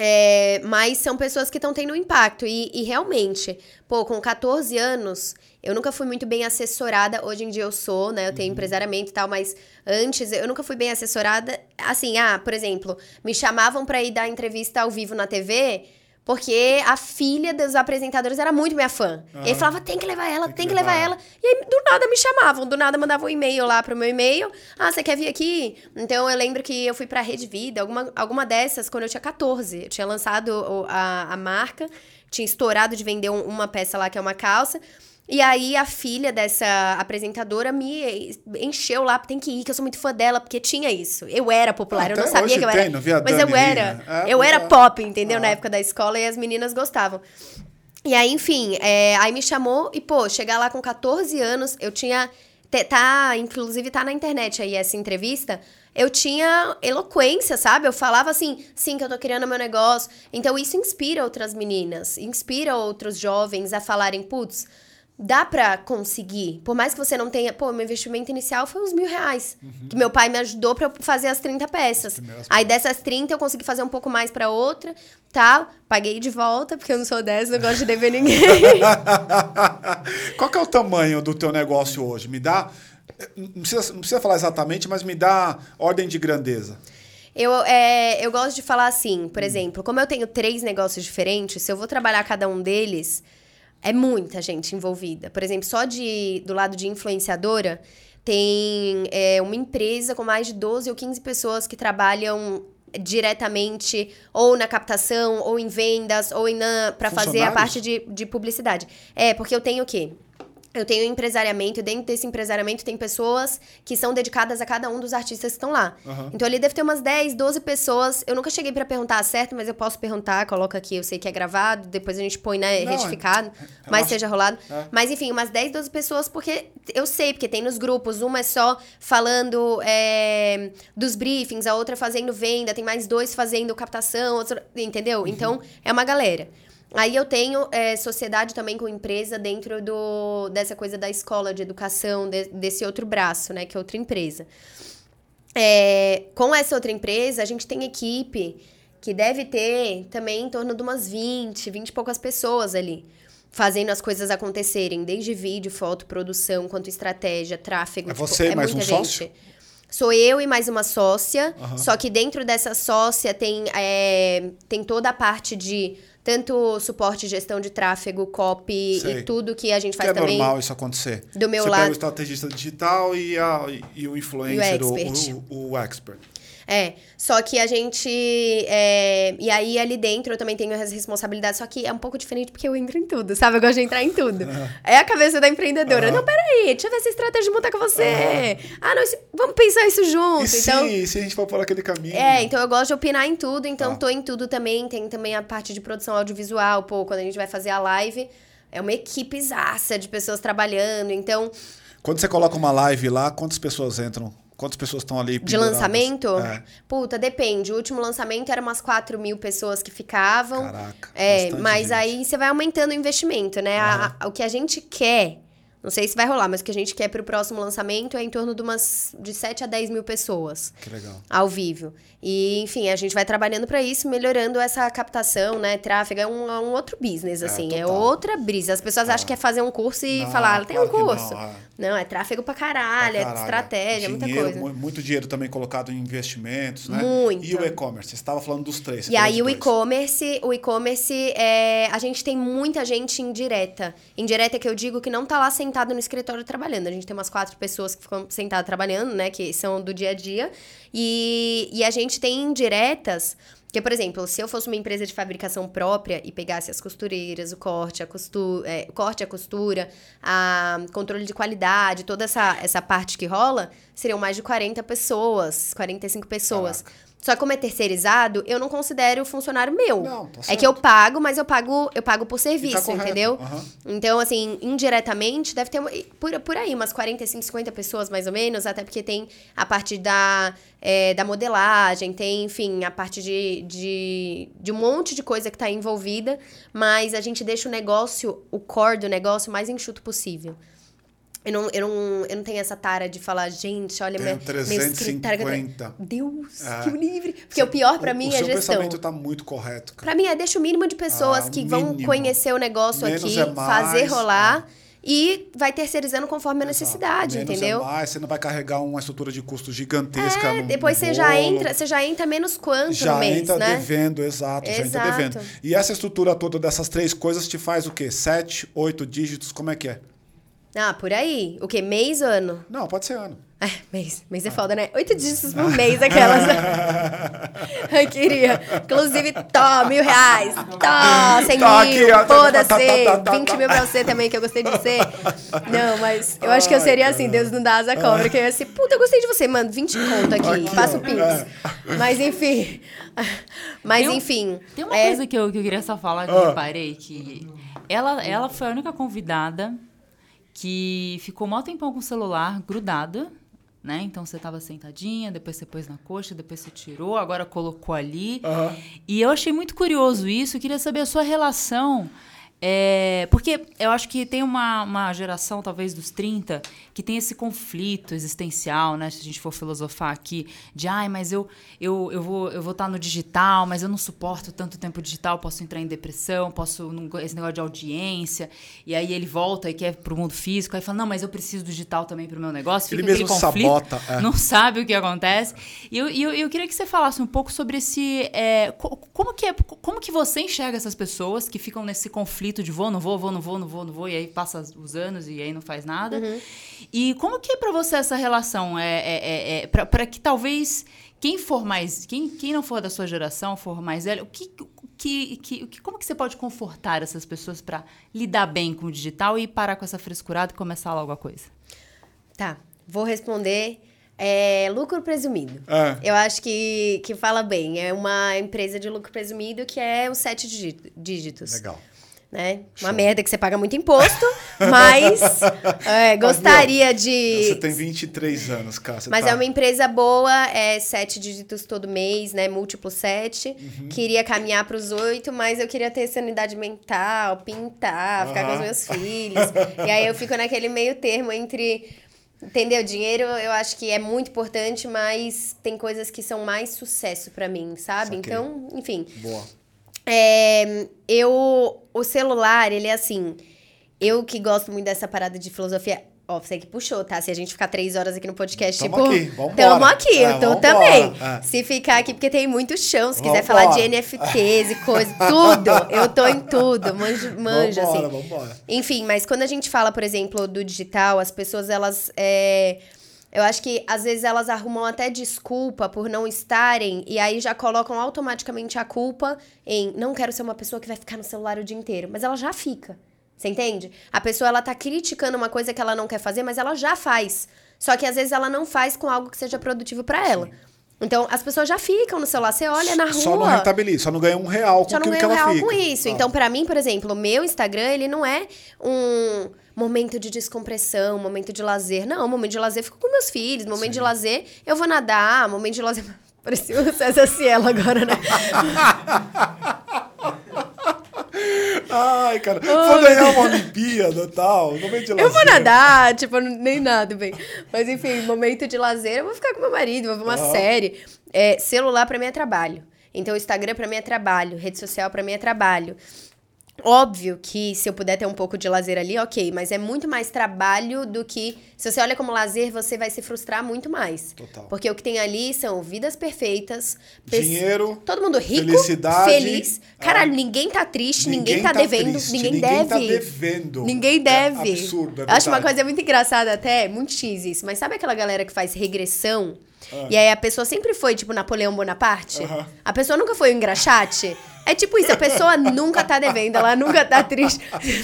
É, mas são pessoas que estão tendo impacto. E, e realmente, pô, com 14 anos, eu nunca fui muito bem assessorada. Hoje em dia eu sou, né? Eu tenho empresariamento e tal, mas antes eu nunca fui bem assessorada. Assim, ah, por exemplo, me chamavam pra ir dar entrevista ao vivo na TV. Porque a filha dos apresentadores era muito minha fã. E aí Aham. falava, tem que levar ela, Tem tem, que levar levar ela. E aí, do nada, me chamavam. Do nada, mandavam um e-mail lá pro meu e-mail. Ah, você quer vir aqui? Então, eu lembro que eu fui pra Rede Vida. Alguma, alguma dessas, quando eu tinha 14. Eu tinha lançado a, a marca. Tinha estourado de vender um- uma peça lá, que é uma calça. E aí, a filha dessa apresentadora me encheu lá. Tem que ir, que eu sou muito fã dela. Porque tinha isso. Eu era popular. eu Até não sabia que eu tem, era. não vi a mas eu era. É, eu era é. pop, entendeu? Ah. Na época da escola. E as meninas gostavam. E aí, enfim, é, aí me chamou e, pô, chegar lá com 14 anos, eu tinha. Tá, inclusive tá na internet aí essa entrevista. Eu tinha eloquência, sabe? Eu falava assim, sim, que eu tô criando meu negócio. Então isso inspira outras meninas, inspira outros jovens a falarem, putz, dá pra conseguir. Por mais que você não tenha. Pô, meu investimento inicial foi uns mil reais. Que meu pai me ajudou pra eu fazer as 30 peças. Aí dessas 30 eu consegui fazer um pouco mais pra outra, tal. Paguei de volta, porque eu não sou dessa, não gosto de dever ninguém. Qual que é o tamanho do teu negócio hoje? Me dá. Não precisa, não precisa falar exatamente, mas me dá ordem de grandeza. Eu, é, eu gosto de falar assim, por exemplo, como eu tenho três negócios diferentes, se eu vou trabalhar cada um deles, é muita gente envolvida. Por exemplo, só de, do lado de influenciadora, tem é, uma empresa com mais de 12 ou 15 pessoas que trabalham diretamente ou na captação, ou em vendas, ou para fazer a parte de, de publicidade. É, porque eu tenho o quê? Eu tenho empresariamento, e dentro desse empresariamento tem pessoas que são dedicadas a cada um dos artistas que estão lá. Aham. Então ali deve ter umas 10, 12 pessoas. Eu nunca cheguei pra perguntar certo, mas eu posso perguntar, coloca aqui, eu sei que é gravado, depois a gente põe, né, Não, retificado, é- mas relaxa. seja rolado. É. Mas enfim, umas 10, 12 pessoas, porque eu sei, porque tem nos grupos, uma é só falando é, dos briefings, a outra fazendo venda, tem mais dois fazendo captação, outro, entendeu? Uhum. Então, é uma galera. Aí eu tenho é, sociedade também com empresa dentro do, dessa coisa da escola de educação, de- desse outro braço, né? Que é outra empresa. É, com essa outra empresa, a gente tem equipe que deve ter também em torno de umas 20, 20 e poucas pessoas ali. Fazendo as coisas acontecerem, desde vídeo, foto, produção, quanto estratégia, tráfego. É você e mais muita um sócio? Sou eu e mais uma sócia. Aham. Só que dentro dessa sócia tem, é, tem toda a parte de tanto suporte e gestão de tráfego, copy Sei. e tudo que a gente Que faz é também. normal isso acontecer. Do meu Você lado- pega o estrategista digital e, a, e o influencer, E o expert. o, o, o expert. É, só que a gente. é, e aí ali dentro eu também tenho as responsabilidades, só que é um pouco diferente porque eu entro em tudo, sabe? Eu gosto de entrar em tudo. É a cabeça da empreendedora. Aham. Não, peraí, deixa eu ver essa estratégia montar com você. Ah, não, esse- vamos pensar isso junto. E então. se, se a gente for por aquele caminho? É, então eu gosto de opinar em tudo, então Tá. tô em tudo também. Tem também a parte de produção audiovisual, pô, quando a gente vai fazer a live, é uma equipe zaça de pessoas trabalhando. Então, Quando você coloca uma live lá, quantas pessoas entram? Quantas pessoas estão ali de penduradas? lançamento, É. puta, depende. O último lançamento era umas 4 mil pessoas que ficavam. Caraca. É, mas gente. aí você vai aumentando o investimento, né? A- a- o que a gente quer, não sei se vai rolar, mas o que a gente quer pro próximo lançamento é em torno de umas de 7 a 10 mil pessoas Que legal. ao vivo. E, enfim, a gente vai trabalhando para isso, melhorando essa captação, né? Tráfego é um, é um outro business, É, assim, é, total. outra brisa. As pessoas acham que é fazer um curso e Não, falar, tem um claro que curso. não, é. Não, é tráfego pra caralho, Pra é caralho. estratégia, é muita Dinheiro, coisa. mu- Muito dinheiro também colocado em investimentos, né? Muito. E o e-commerce? Você estava falando dos três. E aí o e-commerce, o e-commerce, é, a gente tem muita gente indireta. Indireta que eu digo que não tá lá sentado no escritório trabalhando. A gente tem umas quatro pessoas que ficam sentadas trabalhando, né? Que são do dia a dia. E, e a gente tem indiretas. Porque, por exemplo, se eu fosse uma empresa de fabricação própria e pegasse as costureiras, o corte, a costura, o corte, a costura, a controle de qualidade, toda essa, essa parte que rola, seriam mais de 40 pessoas, 45 pessoas. Só que como é terceirizado, eu não considero funcionário meu. Não, tá é certo. que eu pago, mas eu pago, eu pago por serviço, tá entendeu? Aham. Então, assim, indiretamente, deve ter por, por aí umas 45, 50 pessoas, mais ou menos, até porque tem a parte da, é, da modelagem, tem, enfim, a parte de, de, de um monte de coisa que tá envolvida, mas a gente deixa o negócio, o core do negócio, mais enxuto possível. Eu não, eu, não, eu não tenho essa tara de falar, gente, olha, Tenho meu, meu escritório... 350. Deus, É. que livre. Porque o pior pra O- mim o é seu gestão. pensamento tá muito correto. Pra mim é deixa o mínimo de pessoas Ah, o que vão mínimo. conhecer o negócio Menos aqui, é mais, fazer rolar é. e vai terceirizando conforme a necessidade, Menos entendeu? É mais, você não vai carregar uma estrutura de custo gigantesca. É, no- depois no você já bolo. entra, você já entra menos quanto Já no mês, entra né? devendo, exato, já entra Exato. devendo. E essa estrutura toda dessas três coisas te faz o quê? Sete, oito dígitos, como é que é? Ah, por aí. O quê? Mês, ano? Não, pode ser ano. É, mês. Mês é foda, né? Oito dígitos por mês, aquelas. Eu queria. Inclusive, tó, mil reais. Tó, cem Tá mil. tá, Foda-se. tá, tá, tá, 20 tá. mil pra você também, que eu gostei de você. Não, mas eu acho que eu seria assim, Deus não dá asa cobra. Que eu ia ser, puta, eu gostei de você, mano. 20 conto aqui. Aqui, Faça o Pix. É. Mas enfim. Mas Tem um- enfim. Tem uma é, coisa que eu, que eu queria só falar que Ah. eu reparei que ela, ela foi a única convidada que ficou mó tempão com o celular grudada, né? Então você tava sentadinha, depois você pôs na coxa, depois você tirou, agora colocou ali. Aham. E eu achei muito curioso isso, eu queria saber a sua relação. é, porque eu acho que tem uma, uma geração, talvez dos 30, que tem esse conflito existencial, né? Se a gente for filosofar aqui, de ai, mas eu, eu, eu vou eu vou estar no digital, mas eu não suporto tanto tempo digital, posso entrar em depressão, posso. esse negócio de audiência. E aí ele volta e quer pro mundo físico, aí fala, não, mas eu preciso do digital também pro meu negócio. Ele Fica aquele mesmo conflito sabota, é. não sabe o que acontece. E eu, eu, eu queria que você falasse um pouco sobre esse. é, co- como, que é, como que você enxerga essas pessoas que ficam nesse conflito de vou, não vou, vou, não vou, não vou, não vou, e aí passa os anos e aí não faz nada. E como que é pra você essa relação? É, é, é, é, pra, pra que talvez quem for mais. Quem, quem não for da sua geração, for mais velho, o que. Que, que, que- como que você pode confortar essas pessoas pra lidar bem com o digital e parar com essa frescurada e começar logo a coisa? Tá, vou responder. É, lucro presumido. É. Eu acho que, que fala bem. É uma empresa de lucro presumido que é os sete dígito- dígitos. Legal. Né? Uma Show. merda que você paga muito imposto, mas é, gostaria de. Você tem 23 anos, cara. Mas tá... é uma empresa boa, é sete dígitos todo mês, né? Múltiplo sete. Uhum. Queria caminhar para os oito, mas eu queria ter sanidade mental, pintar, ficar com os meus filhos. e aí eu fico naquele meio termo entre. Entendeu? Dinheiro eu acho que é muito importante, mas tem coisas que são mais sucesso para mim, sabe? Então, enfim. Boa. É, eu. O celular, ele é assim. Eu que gosto muito dessa parada de filosofia. Ó, você que puxou, tá? Se a gente ficar três horas aqui no podcast, Tamo tipo. aqui, vambora. Tamo aqui, É, eu tô vambora. também. É. Se ficar aqui, porque tem muito chão. Se quiser Vambora. falar de NFTs e coisa, tudo. Eu tô em tudo. Manjo, manjo vambora, assim. vambora. Enfim, mas quando a gente fala, por exemplo, do digital, as pessoas, elas. é, Eu acho que às vezes elas arrumam até desculpa por não estarem e aí já colocam automaticamente a culpa em não quero ser uma pessoa que vai ficar no celular o dia inteiro, mas ela já fica. Você entende? A pessoa ela tá criticando uma coisa que ela não quer fazer, mas ela já faz. Só que às vezes ela não faz com algo que seja produtivo para ela. Sim. Então, as pessoas já ficam no celular. Você olha na rua. Só não rentabiliza, só não ganha um real com só não ganha um real fica. com isso. Ah. Então, para mim, por exemplo, o meu Instagram, ele não é um momento de descompressão, momento de lazer. Não, momento de lazer eu fico com meus filhos. Momento Sim. de lazer eu vou nadar. Momento de lazer. Parecia o César Cielo agora, né? Ai, cara, oh, vou ganhar uma Olimpíada e tal. Momento de lazer. Eu vou nadar, tipo, nem nada, bem. Mas enfim, momento de lazer, eu vou ficar com meu marido, vou ver uma uhum. série. É, celular pra mim é trabalho. Então, Instagram pra mim é trabalho, rede social pra mim é trabalho. Óbvio que se eu puder ter um pouco de lazer ali, ok, mas é muito mais trabalho do que. Se você olha como lazer, você vai se frustrar muito mais. Total. Porque o que tem ali são vidas perfeitas, dinheiro, todo mundo rico, felicidade, feliz. Caralho, é. ninguém tá triste, ninguém, ninguém tá, tá devendo, triste, ninguém, ninguém tá deve. Tá devendo. Ninguém deve. É absurdo, é Acho uma coisa muito engraçada até, muito X isso, mas sabe aquela galera que faz regressão? E aí a pessoa sempre foi, tipo, Napoleão Bonaparte? Uh -huh. A pessoa nunca foi o engraxate? É tipo isso, a pessoa nunca tá devendo, ela nunca tá triste.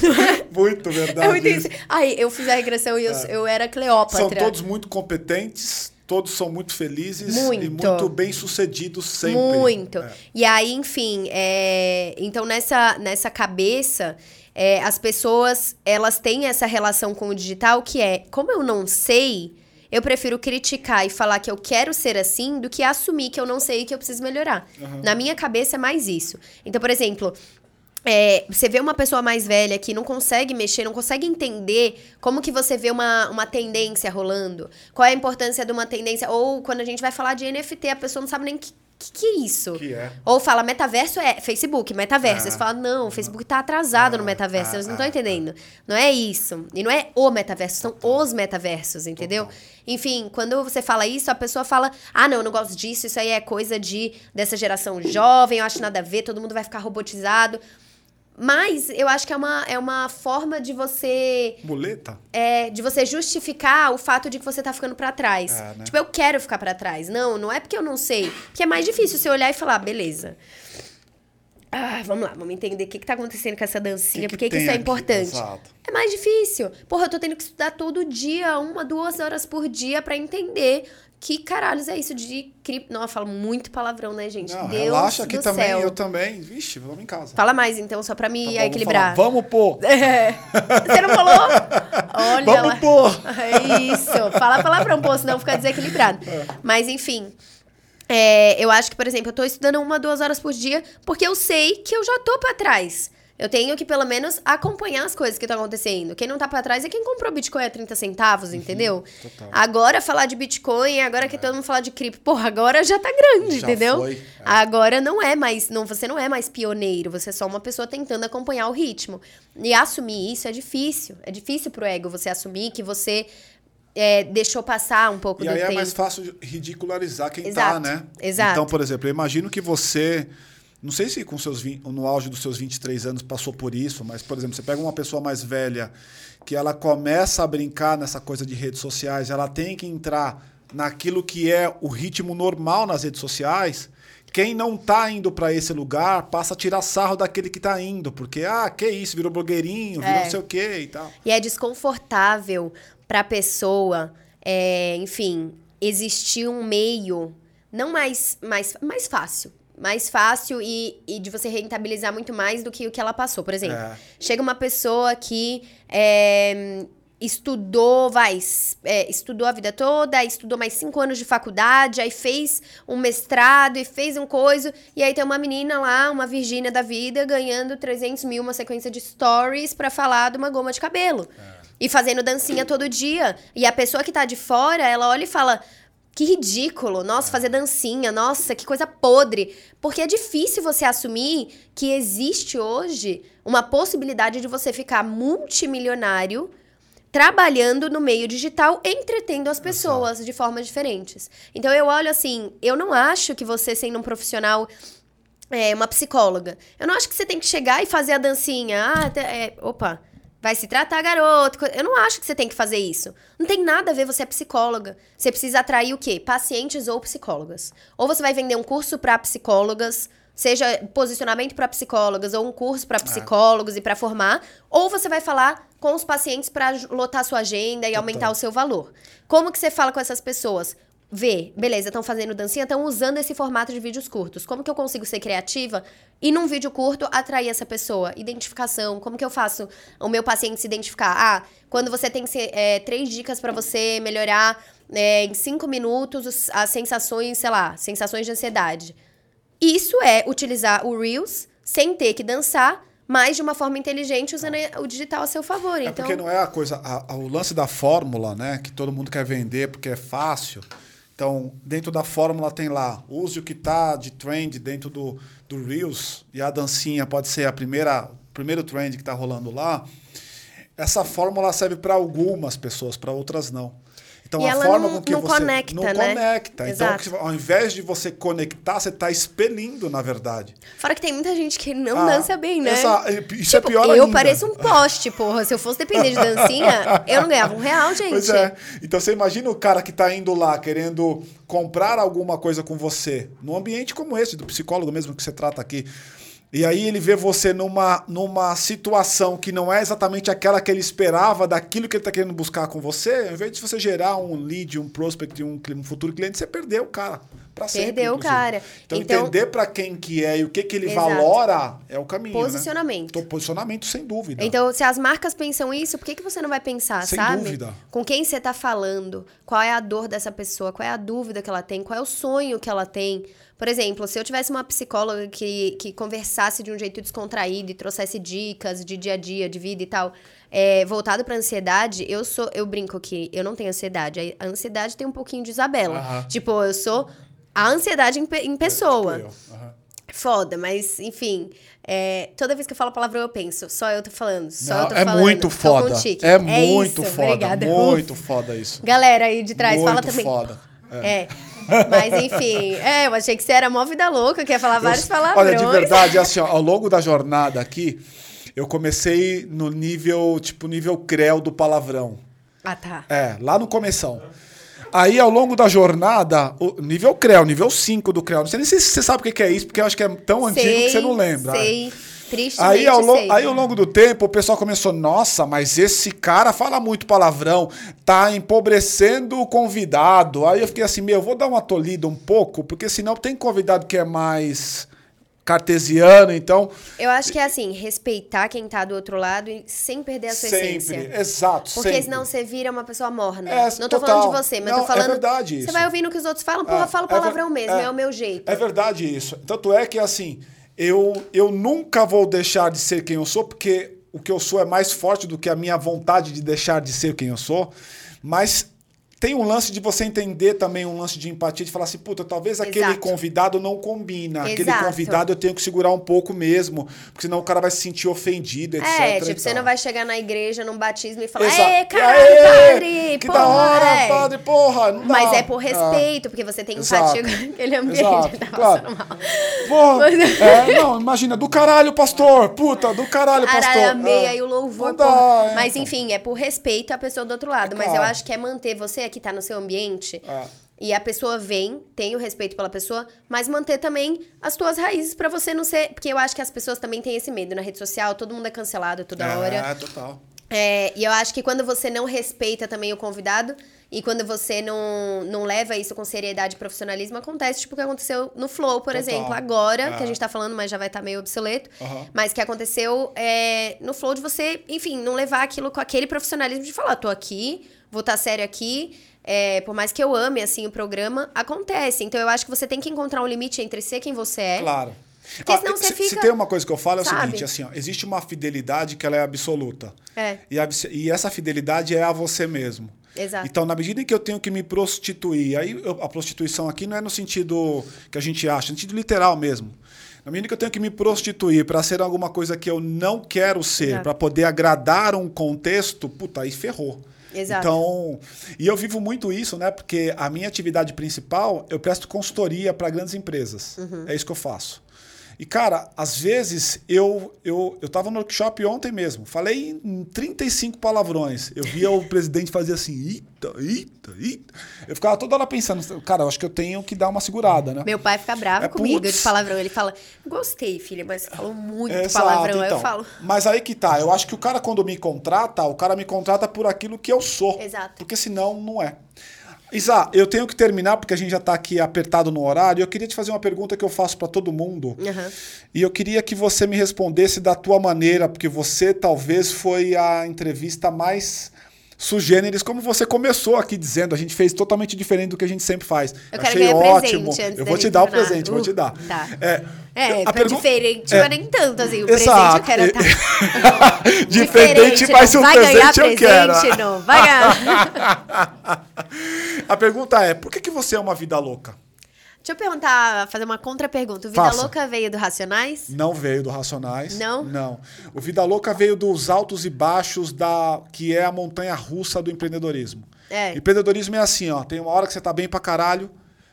Muito verdade. É muito isso. Aí eu fiz a regressão e eu, é. eu era Cleópatra. São todos muito competentes, todos são muito felizes muito. e muito bem sucedidos sempre. Muito. É. E aí, enfim, é... então nessa, nessa cabeça, é, as pessoas elas têm essa relação com o digital que é, como eu não sei eu prefiro criticar e falar que eu quero ser assim do que assumir que eu não sei e que eu preciso melhorar. Uhum. Na minha cabeça é mais isso. Então, por exemplo, é, você vê uma pessoa mais velha que não consegue mexer, não consegue entender como que você vê uma, uma tendência rolando. Qual é a importância de uma tendência. Ou quando a gente vai falar de NFT, a pessoa não sabe nem que que, que é isso? Que é? Ou fala, metaverso é Facebook, metaverso. Ah. Eles falam, não, o Facebook tá atrasado ah. no metaverso. Ah. Eles não estão ah, entendendo. Ah. Não é isso. E não é o metaverso, são Total. os metaversos, entendeu? Total. Enfim, quando você fala isso, a pessoa fala, ah, não, eu não gosto disso, isso aí é coisa de dessa geração jovem, eu acho nada a ver, todo mundo vai ficar robotizado. Mas eu acho que é uma, é uma forma de você. Muleta? É, de você justificar o fato de que você tá ficando para trás. É, né? Tipo, eu quero ficar para trás. Não, não é porque eu não sei. Porque é mais difícil você olhar e falar, beleza. Ah, vamos lá, vamos entender o que, que tá acontecendo com essa dancinha, que que por que, isso é importante. Exato. É mais difícil. Porra, eu tô tendo que estudar todo dia, uma, duas horas por dia, para entender que caralhos é isso de cripto? Não, eu falo muito palavrão, né, gente? Não, Deus relaxa aqui também, céu. eu também. Vixe, vamos em casa. Fala mais, então, só pra me tá bom, equilibrar. Vamos pôr. É. Você não falou? Olha Vamos lá. pôr. É isso. Fala palavrão, pô, senão fica desequilibrado. É. Mas, enfim. É, eu acho que, por exemplo, eu tô estudando uma, duas horas por dia porque eu sei que eu já tô pra trás. Eu tenho que, pelo menos, acompanhar as coisas que estão acontecendo. Quem não tá pra trás é quem comprou Bitcoin a 30 centavos, uhum, entendeu? Total. Agora falar de Bitcoin, agora que é. todo mundo fala de cripto, porra, agora já tá grande, já entendeu? Foi, é. Agora não é mais, não, você não é mais pioneiro, você é só uma pessoa tentando acompanhar o ritmo. E assumir isso é difícil. É difícil pro ego você assumir que você é, deixou passar um pouco e do tempo. E aí é mais fácil ridicularizar quem tá, Exato. tá, né? Exato. Então, por exemplo, eu imagino que você não sei se com seus no auge dos seus 23 anos passou por isso, mas, por exemplo, você pega uma pessoa mais velha que ela começa a brincar nessa coisa de redes sociais, ela tem que entrar naquilo que é o ritmo normal nas redes sociais. Quem não está indo para esse lugar passa a tirar sarro daquele que está indo, porque, ah, que isso, virou blogueirinho, virou é. não sei o quê e tal. E é desconfortável para a pessoa, é, enfim, existir um meio não mais, mais, mais fácil mais fácil e, e de você rentabilizar muito mais do que o que ela passou. Por exemplo, é. chega uma pessoa que é, estudou, vai, é, estudou a vida toda, estudou mais cinco anos de faculdade, aí fez um mestrado e fez um coisa, e aí tem uma menina lá, uma Virgínia da vida, ganhando 300 mil, uma sequência de stories para falar de uma goma de cabelo. É. E fazendo dancinha todo dia. E a pessoa que tá de fora, ela olha e fala que ridículo. Nossa, fazer dancinha. Nossa, que coisa podre. Porque é difícil você assumir que existe hoje uma possibilidade de você ficar multimilionário trabalhando no meio digital, entretendo as pessoas Exato. de formas diferentes. Então eu olho assim, eu não acho que você sendo um profissional é, uma psicóloga. Eu não acho que você tem que chegar e fazer a dancinha. Ah, é, opa, vai se tratar, garoto. Eu não acho que você tem que fazer isso. Não tem nada a ver, você é psicóloga. Você precisa atrair o quê? Pacientes ou psicólogas. Ou você vai vender um curso para psicólogas, seja posicionamento para psicólogas ou um curso para psicólogos é. e para formar, ou você vai falar com os pacientes para lotar sua agenda e Total. aumentar o seu valor. Como que você fala com essas pessoas? Vê, beleza, estão fazendo dancinha, estão usando esse formato de vídeos curtos. Como que eu consigo ser criativa e num vídeo curto atrair essa pessoa? Identificação, como que eu faço o meu paciente se identificar? Ah, quando você tem é, três dicas para você melhorar é, em cinco minutos as sensações, sei lá, sensações de ansiedade. Isso é utilizar o Reels sem ter que dançar, mas de uma forma inteligente, usando o digital a seu favor. É então... porque não é a coisa, a, a, o lance da fórmula, né? Que todo mundo quer vender porque é fácil. Então, dentro da fórmula tem lá, use o que está de trend dentro do, do Reels, e a dancinha pode ser a primeira, primeiro trend que está rolando lá. Essa fórmula serve para algumas pessoas, para outras não. Então e a forma não, com que não você conecta, não né? conecta. Então, Exato. Então, ao invés de você conectar, você está expelindo, na verdade. Fora que tem muita gente que não ah, dança bem, né? Essa, isso é tipo, é pior eu ainda. Eu pareço um poste, porra. Se eu fosse depender de dancinha, eu não ganhava um real, gente. Pois é. Então você imagina o cara que está indo lá querendo comprar alguma coisa com você, num ambiente como esse, do psicólogo mesmo que você trata aqui. E aí ele vê você numa, numa situação que não é exatamente aquela que ele esperava, daquilo que ele está querendo buscar com você, ao invés de você gerar um lead, um prospect, um, um futuro cliente, você perdeu o cara. Pra sempre, Perdeu o cara. Então, então entender para quem que é e o que, que ele exato. valora é o caminho. Né? Posicionamento. Né? Posicionamento, sem dúvida. Então, se as marcas pensam isso, por que, que você não vai pensar, sem sabe? dúvida. Com quem você está falando, qual é a dor dessa pessoa, qual é a dúvida que ela tem, qual é o sonho que ela tem. Por exemplo, se eu tivesse uma psicóloga que, que conversasse de um jeito descontraído e trouxesse dicas de dia a dia, de vida e tal, é, voltado para ansiedade, eu sou, eu brinco que eu não tenho ansiedade. A ansiedade tem um pouquinho de Isabela. Tipo, eu sou a ansiedade em, em pessoa. Tipo uh -huh. Foda, mas enfim. É, toda vez que eu falo a palavra eu penso, só eu tô falando, só Não, eu tô é falando. Muito foda. É, é muito isso, foda. Obrigada. Muito foda isso. Galera aí de trás, muito fala também. Foda. É. é. Mas enfim, é, eu achei que você era mó vida louca, que ia falar vários palavrões. Olha, de verdade, assim, ó, ao longo da jornada aqui, eu comecei no nível, tipo, nível creu do palavrão. Ah, tá. É, lá no começão. Aí, ao longo da jornada, o nível creu, nível 5 do creu. Não sei nem se você sabe o que é isso, porque eu acho que é tão sei, antigo que você não lembra. Sei. Aí ao, aí, ao longo do tempo, o pessoal começou, nossa, mas esse cara fala muito palavrão, tá empobrecendo o convidado. Aí eu fiquei assim, meu, eu vou dar uma tolhida um pouco, porque senão tem convidado que é mais cartesiano, então... Eu acho que é assim, respeitar quem tá do outro lado sem perder a sua sempre, essência. exato, Porque sempre. senão você vira uma pessoa morna. É, não tô total. falando de você, mas não, tô falando... É verdade isso. Você vai ouvindo o que os outros falam, porra, é, fala palavrão é, mesmo, é, é o meu jeito. É verdade isso. Tanto é que, assim, eu, eu nunca vou deixar de ser quem eu sou, porque o que eu sou é mais forte do que a minha vontade de deixar de ser quem eu sou. Mas tem um lance de você entender também um lance de empatia, de falar assim, puta, talvez aquele Exato. convidado não combina. Exato. Aquele convidado eu tenho que segurar um pouco mesmo, porque senão o cara vai se sentir ofendido, etc. É, tipo, você não vai chegar na igreja, num batismo e falar, Ê, caralho, padre, que porra, da hora, é. padre, porra. Não Mas dá. é por respeito, ah. porque você tem empatia com aquele ambiente. Exato, tá claro. Porra, é, não, imagina, do caralho, pastor, puta, do caralho, pastor. Caralho, amei, é. aí o louvor, dá. É, Mas, enfim, é por respeito à pessoa do outro lado. É Mas claro. eu acho que é manter você que tá no seu ambiente. É. E a pessoa vem, tem o respeito pela pessoa, mas manter também as tuas raízes para você não ser. Porque eu acho que as pessoas também têm esse medo na rede social, todo mundo é cancelado toda é, hora. É, total. É, e eu acho que quando você não respeita também o convidado e quando você não, não leva isso com seriedade e profissionalismo, acontece tipo o que aconteceu no Flow, por Total. exemplo, agora, é. que a gente tá falando, mas já vai estar tá meio obsoleto. Uhum. Mas que aconteceu é, no Flow de você, enfim, não levar aquilo com aquele profissionalismo de falar, tô aqui, vou estar tá sério aqui. É, por mais que eu ame assim o programa, acontece. Então eu acho que você tem que encontrar um limite entre ser quem você é. Claro. Porque ah, senão você se, fica. Se tem uma coisa que eu falo é o sabe? seguinte, assim, ó, existe uma fidelidade que ela é absoluta. É. E, a, e essa fidelidade é a você mesmo. Exato. Então, na medida em que eu tenho que me prostituir, aí eu, a prostituição aqui não é no sentido que a gente acha, no sentido literal mesmo. Na medida que eu tenho que me prostituir para ser alguma coisa que eu não quero ser, para poder agradar um contexto, puta, aí ferrou. Exato. Então, e eu vivo muito isso, né? Porque a minha atividade principal, eu presto consultoria para grandes empresas. Uhum. É isso que eu faço. E, cara, às vezes eu, eu, eu tava no workshop ontem mesmo, falei em 35 palavrões. Eu via o presidente fazer assim, eita, eita, eita. Eu ficava toda hora pensando, cara, eu acho que eu tenho que dar uma segurada, né? Meu pai fica bravo É, comigo putz. de palavrão. Ele fala, gostei, filha, mas falou muito Exato, palavrão. Então. eu falo, Mas aí que tá, eu acho que o cara quando me contrata, o cara me contrata por aquilo que eu sou. Exato. Porque senão não é. Isa, eu tenho que terminar porque a gente já tá aqui apertado no horário. Eu queria te fazer uma pergunta que eu faço para todo mundo. Aham. E eu queria que você me respondesse da tua maneira, porque você talvez foi a entrevista mais sugêneres, como você começou aqui dizendo, a gente fez totalmente diferente do que a gente sempre faz. Eu quero Achei ótimo. eu vou te dar o presente, vou te Uh, dar. tá. É, É, a pra pergun- diferente, é. mas nem tanto assim. O Exato. presente eu quero estar. Diferente, mas o vai ganhar presente eu quero. presente, não. Vai ganhar. A pergunta é, por que, que você é uma vida louca? Deixa eu perguntar, fazer uma contra-pergunta. O Vida Faça. Louca veio do Racionais? Não veio do Racionais. Não? Não. O Vida Louca veio dos altos e baixos da que é a montanha russa do empreendedorismo. É. Empreendedorismo é assim, ó, tem uma hora que você tá bem pra caralho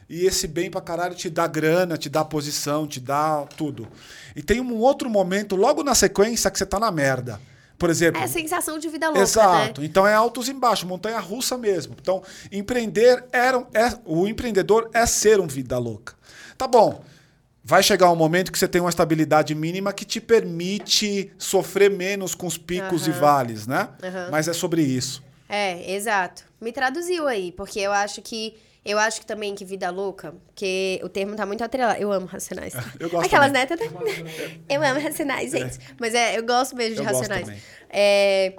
e esse bem pra caralho te dá grana, te dá posição, te dá tudo. E tem um outro momento logo na sequência que você tá na merda. Por exemplo, É a sensação de vida louca, Exato. né? Então é altos e baixos, montanha russa mesmo. Então, empreender era um- é o empreendedor é ser um vida louca. Tá bom. Vai chegar um momento que você tem uma estabilidade mínima que te permite sofrer menos com os picos e vales, né? Aham. Mas é sobre isso. É, exato. Me traduziu aí, porque eu acho que. Eu acho que também que vida louca, porque o termo tá muito atrelado. Eu amo racionais. Eu gosto Aquelas também. netas. Eu amo racionais, gente. Mas é, eu gosto mesmo de Eu gosto racionais. também. É,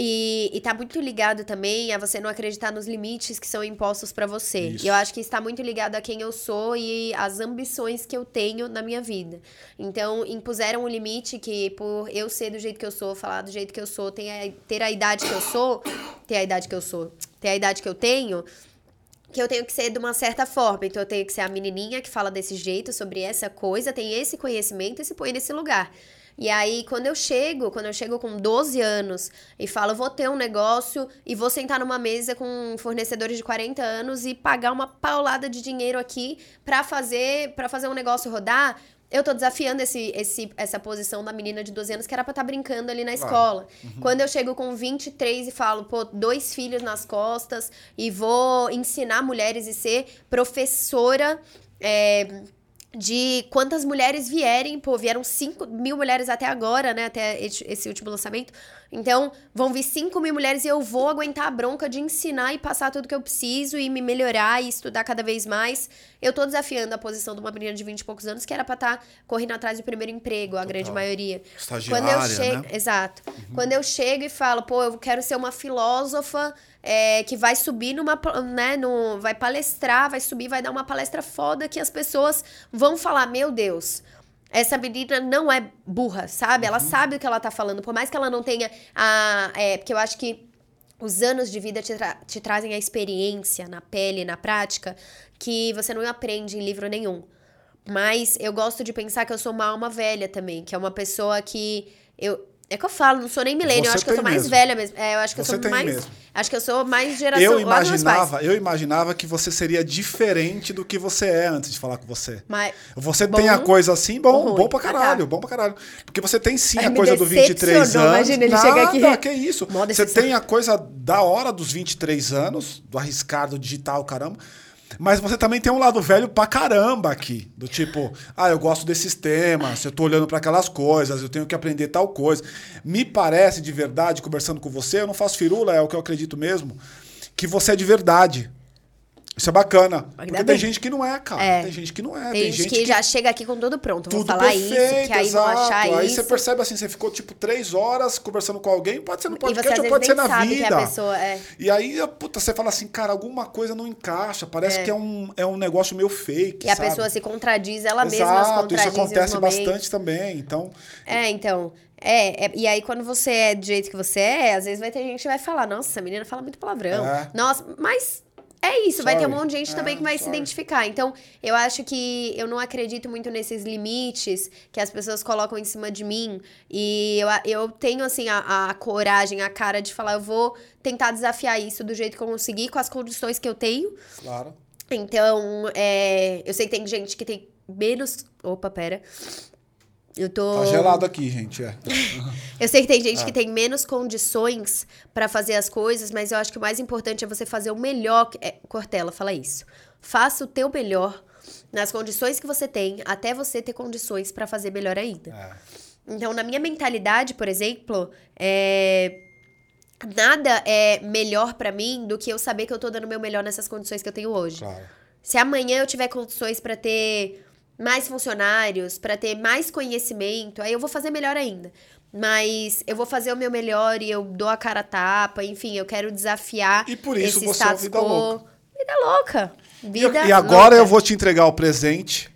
e, e tá muito ligado também a você não acreditar nos limites que são impostos pra você. Isso. E eu acho que está muito ligado a quem eu sou e as ambições que eu tenho na minha vida. Então, impuseram um limite que, por eu ser do jeito que eu sou, falar do jeito que eu sou, ter a, ter a idade que eu sou, ter a idade que eu sou, ter a idade que eu tenho, que eu tenho que ser de uma certa forma. Então, eu tenho que ser a menininha que fala desse jeito, sobre essa coisa, tem esse conhecimento e se põe nesse lugar. E aí, quando eu chego, quando eu chego com 12 anos e falo, vou ter um negócio e vou sentar numa mesa com fornecedores de 40 anos e pagar uma paulada de dinheiro aqui pra fazer, pra fazer um negócio rodar, eu tô desafiando esse, esse, essa posição da menina de 12 anos que era pra estar brincando ali na escola. Quando eu chego com 23 e falo, pô, dois filhos nas costas e vou ensinar mulheres e ser professora. é, de quantas mulheres vierem, pô, vieram 5 mil mulheres até agora, né, até esse último lançamento. Então, vão vir 5 mil mulheres e eu vou aguentar a bronca de ensinar e passar tudo que eu preciso e me melhorar e estudar cada vez mais. Eu tô desafiando a posição de uma menina de 20 e poucos anos que era pra estar correndo atrás do primeiro emprego, a grande maioria. Estagiária, Quando eu chego, né? exato. Quando eu chego e falo, pô, eu quero ser uma filósofa é, que vai subir numa, né, no, vai palestrar, vai subir, vai dar uma palestra foda que as pessoas vão falar, meu Deus, essa menina não é burra, sabe? Ela sabe o que ela tá falando, por mais que ela não tenha a, é, porque eu acho que os anos de vida te, tra- te trazem a experiência na pele, na prática, que você não aprende em livro nenhum. Mas eu gosto de pensar que eu sou uma alma velha também, que é uma pessoa que eu é que eu falo, não sou nem milênio, eu acho que eu sou mais mesmo. velha mesmo. É, eu acho que Você eu sou mais mesmo. acho que eu sou mais geração Eu imaginava, eu imaginava que você seria diferente do que você é antes de falar com você. Mas Você Bom tem a coisa assim, bom, bom pra Ah, tá. caralho, bom pra caralho. Porque você tem sim Ai, a coisa do 23 decepcionou, anos. imagina ele Nada, chega aqui. que isso. Você tem a coisa da hora dos 23 anos, do arriscar, do digital, caramba. Mas você também tem um lado velho pra caramba aqui. Do tipo, ah, eu gosto desses temas, eu tô olhando pra aquelas coisas, eu tenho que aprender tal coisa. Me parece de verdade, conversando com você, eu não faço firula, é o que eu acredito mesmo, que você é de verdade. Isso é bacana. Ainda Porque bem. tem gente que não é, cara. É. Tem gente que não é. tem, gente que, já chega aqui com tudo pronto. Vou tudo falar perfeito, isso, que aí vão exato. achar aí isso. você percebe assim, você ficou tipo três horas conversando com alguém, pode ser no você podcast ou pode ser na sabe vida. que a pessoa é. E aí, puta, você fala assim, cara, alguma coisa não encaixa, parece É. que é um, é um negócio meio fake, E a sabe? pessoa se contradiz, ela mesma se Exato, contradiz isso acontece bastante também, então... É, então. É, é, e aí quando você é do jeito que você é, às vezes vai ter gente que vai falar, nossa, essa menina fala muito palavrão. É. Nossa, mas é isso, vai ter um monte de gente É, também que vai se sorry. identificar. Então, eu acho que eu não acredito muito nesses limites que as pessoas colocam em cima de mim. E eu, eu tenho, assim, a, a coragem, a cara de falar, eu vou tentar desafiar isso do jeito que eu conseguir, com as condições que eu tenho. Claro. Então, é, eu sei que tem gente que tem menos. Opa, pera. Eu tô. Tá gelado aqui, gente. É. Eu sei que tem gente que tem menos condições pra fazer as coisas, mas eu acho que o mais importante é você fazer o melhor. É, Cortella, fala isso. Faça o teu melhor nas condições que você tem, até você ter condições pra fazer melhor ainda. É. Então, na minha mentalidade, por exemplo, é, nada é melhor pra mim do que eu saber que eu tô dando o meu melhor nessas condições que eu tenho hoje. Claro. Se amanhã eu tiver condições pra ter mais funcionários, pra ter mais conhecimento, aí eu vou fazer melhor ainda. Mas eu vou fazer o meu melhor e eu dou a cara a tapa, enfim, eu quero desafiar E por isso esse você é uma vida quo. louca. Vida louca. E, Vida e agora louca. eu vou te entregar o presente.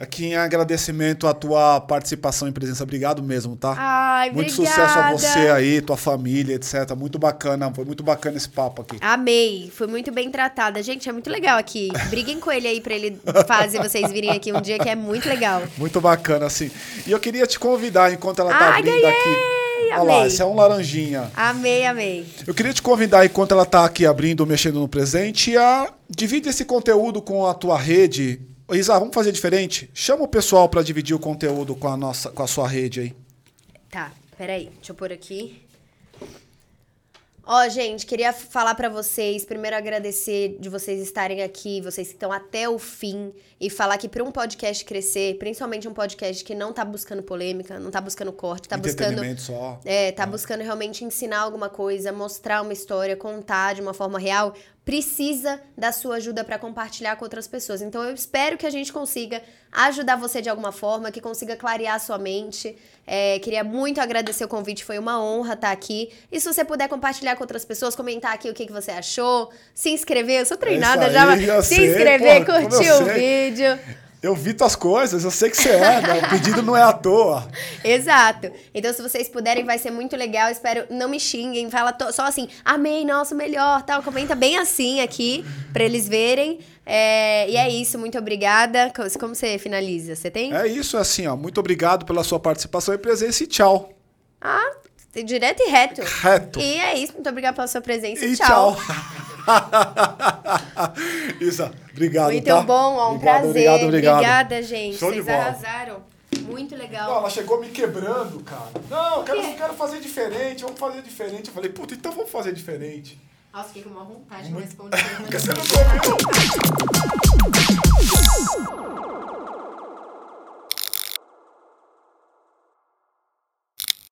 Aqui em agradecimento à tua participação em presença. Obrigado mesmo, tá? Ai, muito obrigada. sucesso a você aí, tua família, etc. Muito bacana. Foi muito bacana esse papo aqui. Amei, foi muito bem tratada. Gente, é muito legal aqui. Briguem com ele aí pra ele fazer vocês virem aqui um dia que é muito legal. Muito bacana, assim. E eu queria te convidar, enquanto ela tá Ai, abrindo ganhei! aqui. Olha lá, esse é um laranjinha. Amei, amei. Eu queria te convidar, enquanto ela tá aqui abrindo, mexendo no presente, a divide esse conteúdo com a tua rede. Ô, Isa, vamos fazer diferente? Chama o pessoal para dividir o conteúdo com a, nossa, com a sua rede aí. Tá, peraí, deixa eu pôr aqui. Ó, gente, queria falar pra vocês, primeiro agradecer de vocês estarem aqui, vocês que estão até o fim, e falar que pra um podcast crescer, principalmente um podcast que não tá buscando polêmica, não tá buscando corte, tá buscando só. É, tá buscando realmente ensinar alguma coisa, mostrar uma história, contar de uma forma real, precisa da sua ajuda pra compartilhar com outras pessoas. Então eu espero que a gente consiga ajudar você de alguma forma, que consiga clarear a sua mente. É, queria muito agradecer o convite, foi uma honra estar aqui. E se você puder compartilhar com outras pessoas, comentar aqui o que, que você achou, se inscrever, eu sou treinada É já, aí, mas já se sei, inscrever, pô, curtir o vídeo. Eu vi tuas coisas, eu sei que você é, né? O pedido não é à toa. Exato. Então, se vocês puderem, vai ser muito legal. Espero, não me xinguem. Fala to- só assim, amei, nossa, o melhor, tal. Comenta bem assim aqui, pra eles verem. É, e é isso, muito obrigada. Co- Como você finaliza? Você tem? É isso, é assim, ó. Muito obrigado pela sua participação e presença e tchau. Ah, direto e reto. Reto. E é isso, muito obrigada pela sua presença. E tchau. tchau. Isso, obrigado, Muito tá? bom, é um obrigado, prazer. Obrigado, obrigado. Obrigada, gente. Show Vocês de bola. arrasaram. Muito legal. Não, ela chegou me quebrando, cara. Não, quero, quero fazer diferente, vamos fazer diferente. Eu falei, puta, então vamos fazer diferente. Nossa, fiquei com uma vontade de responder. Porque você não comeu?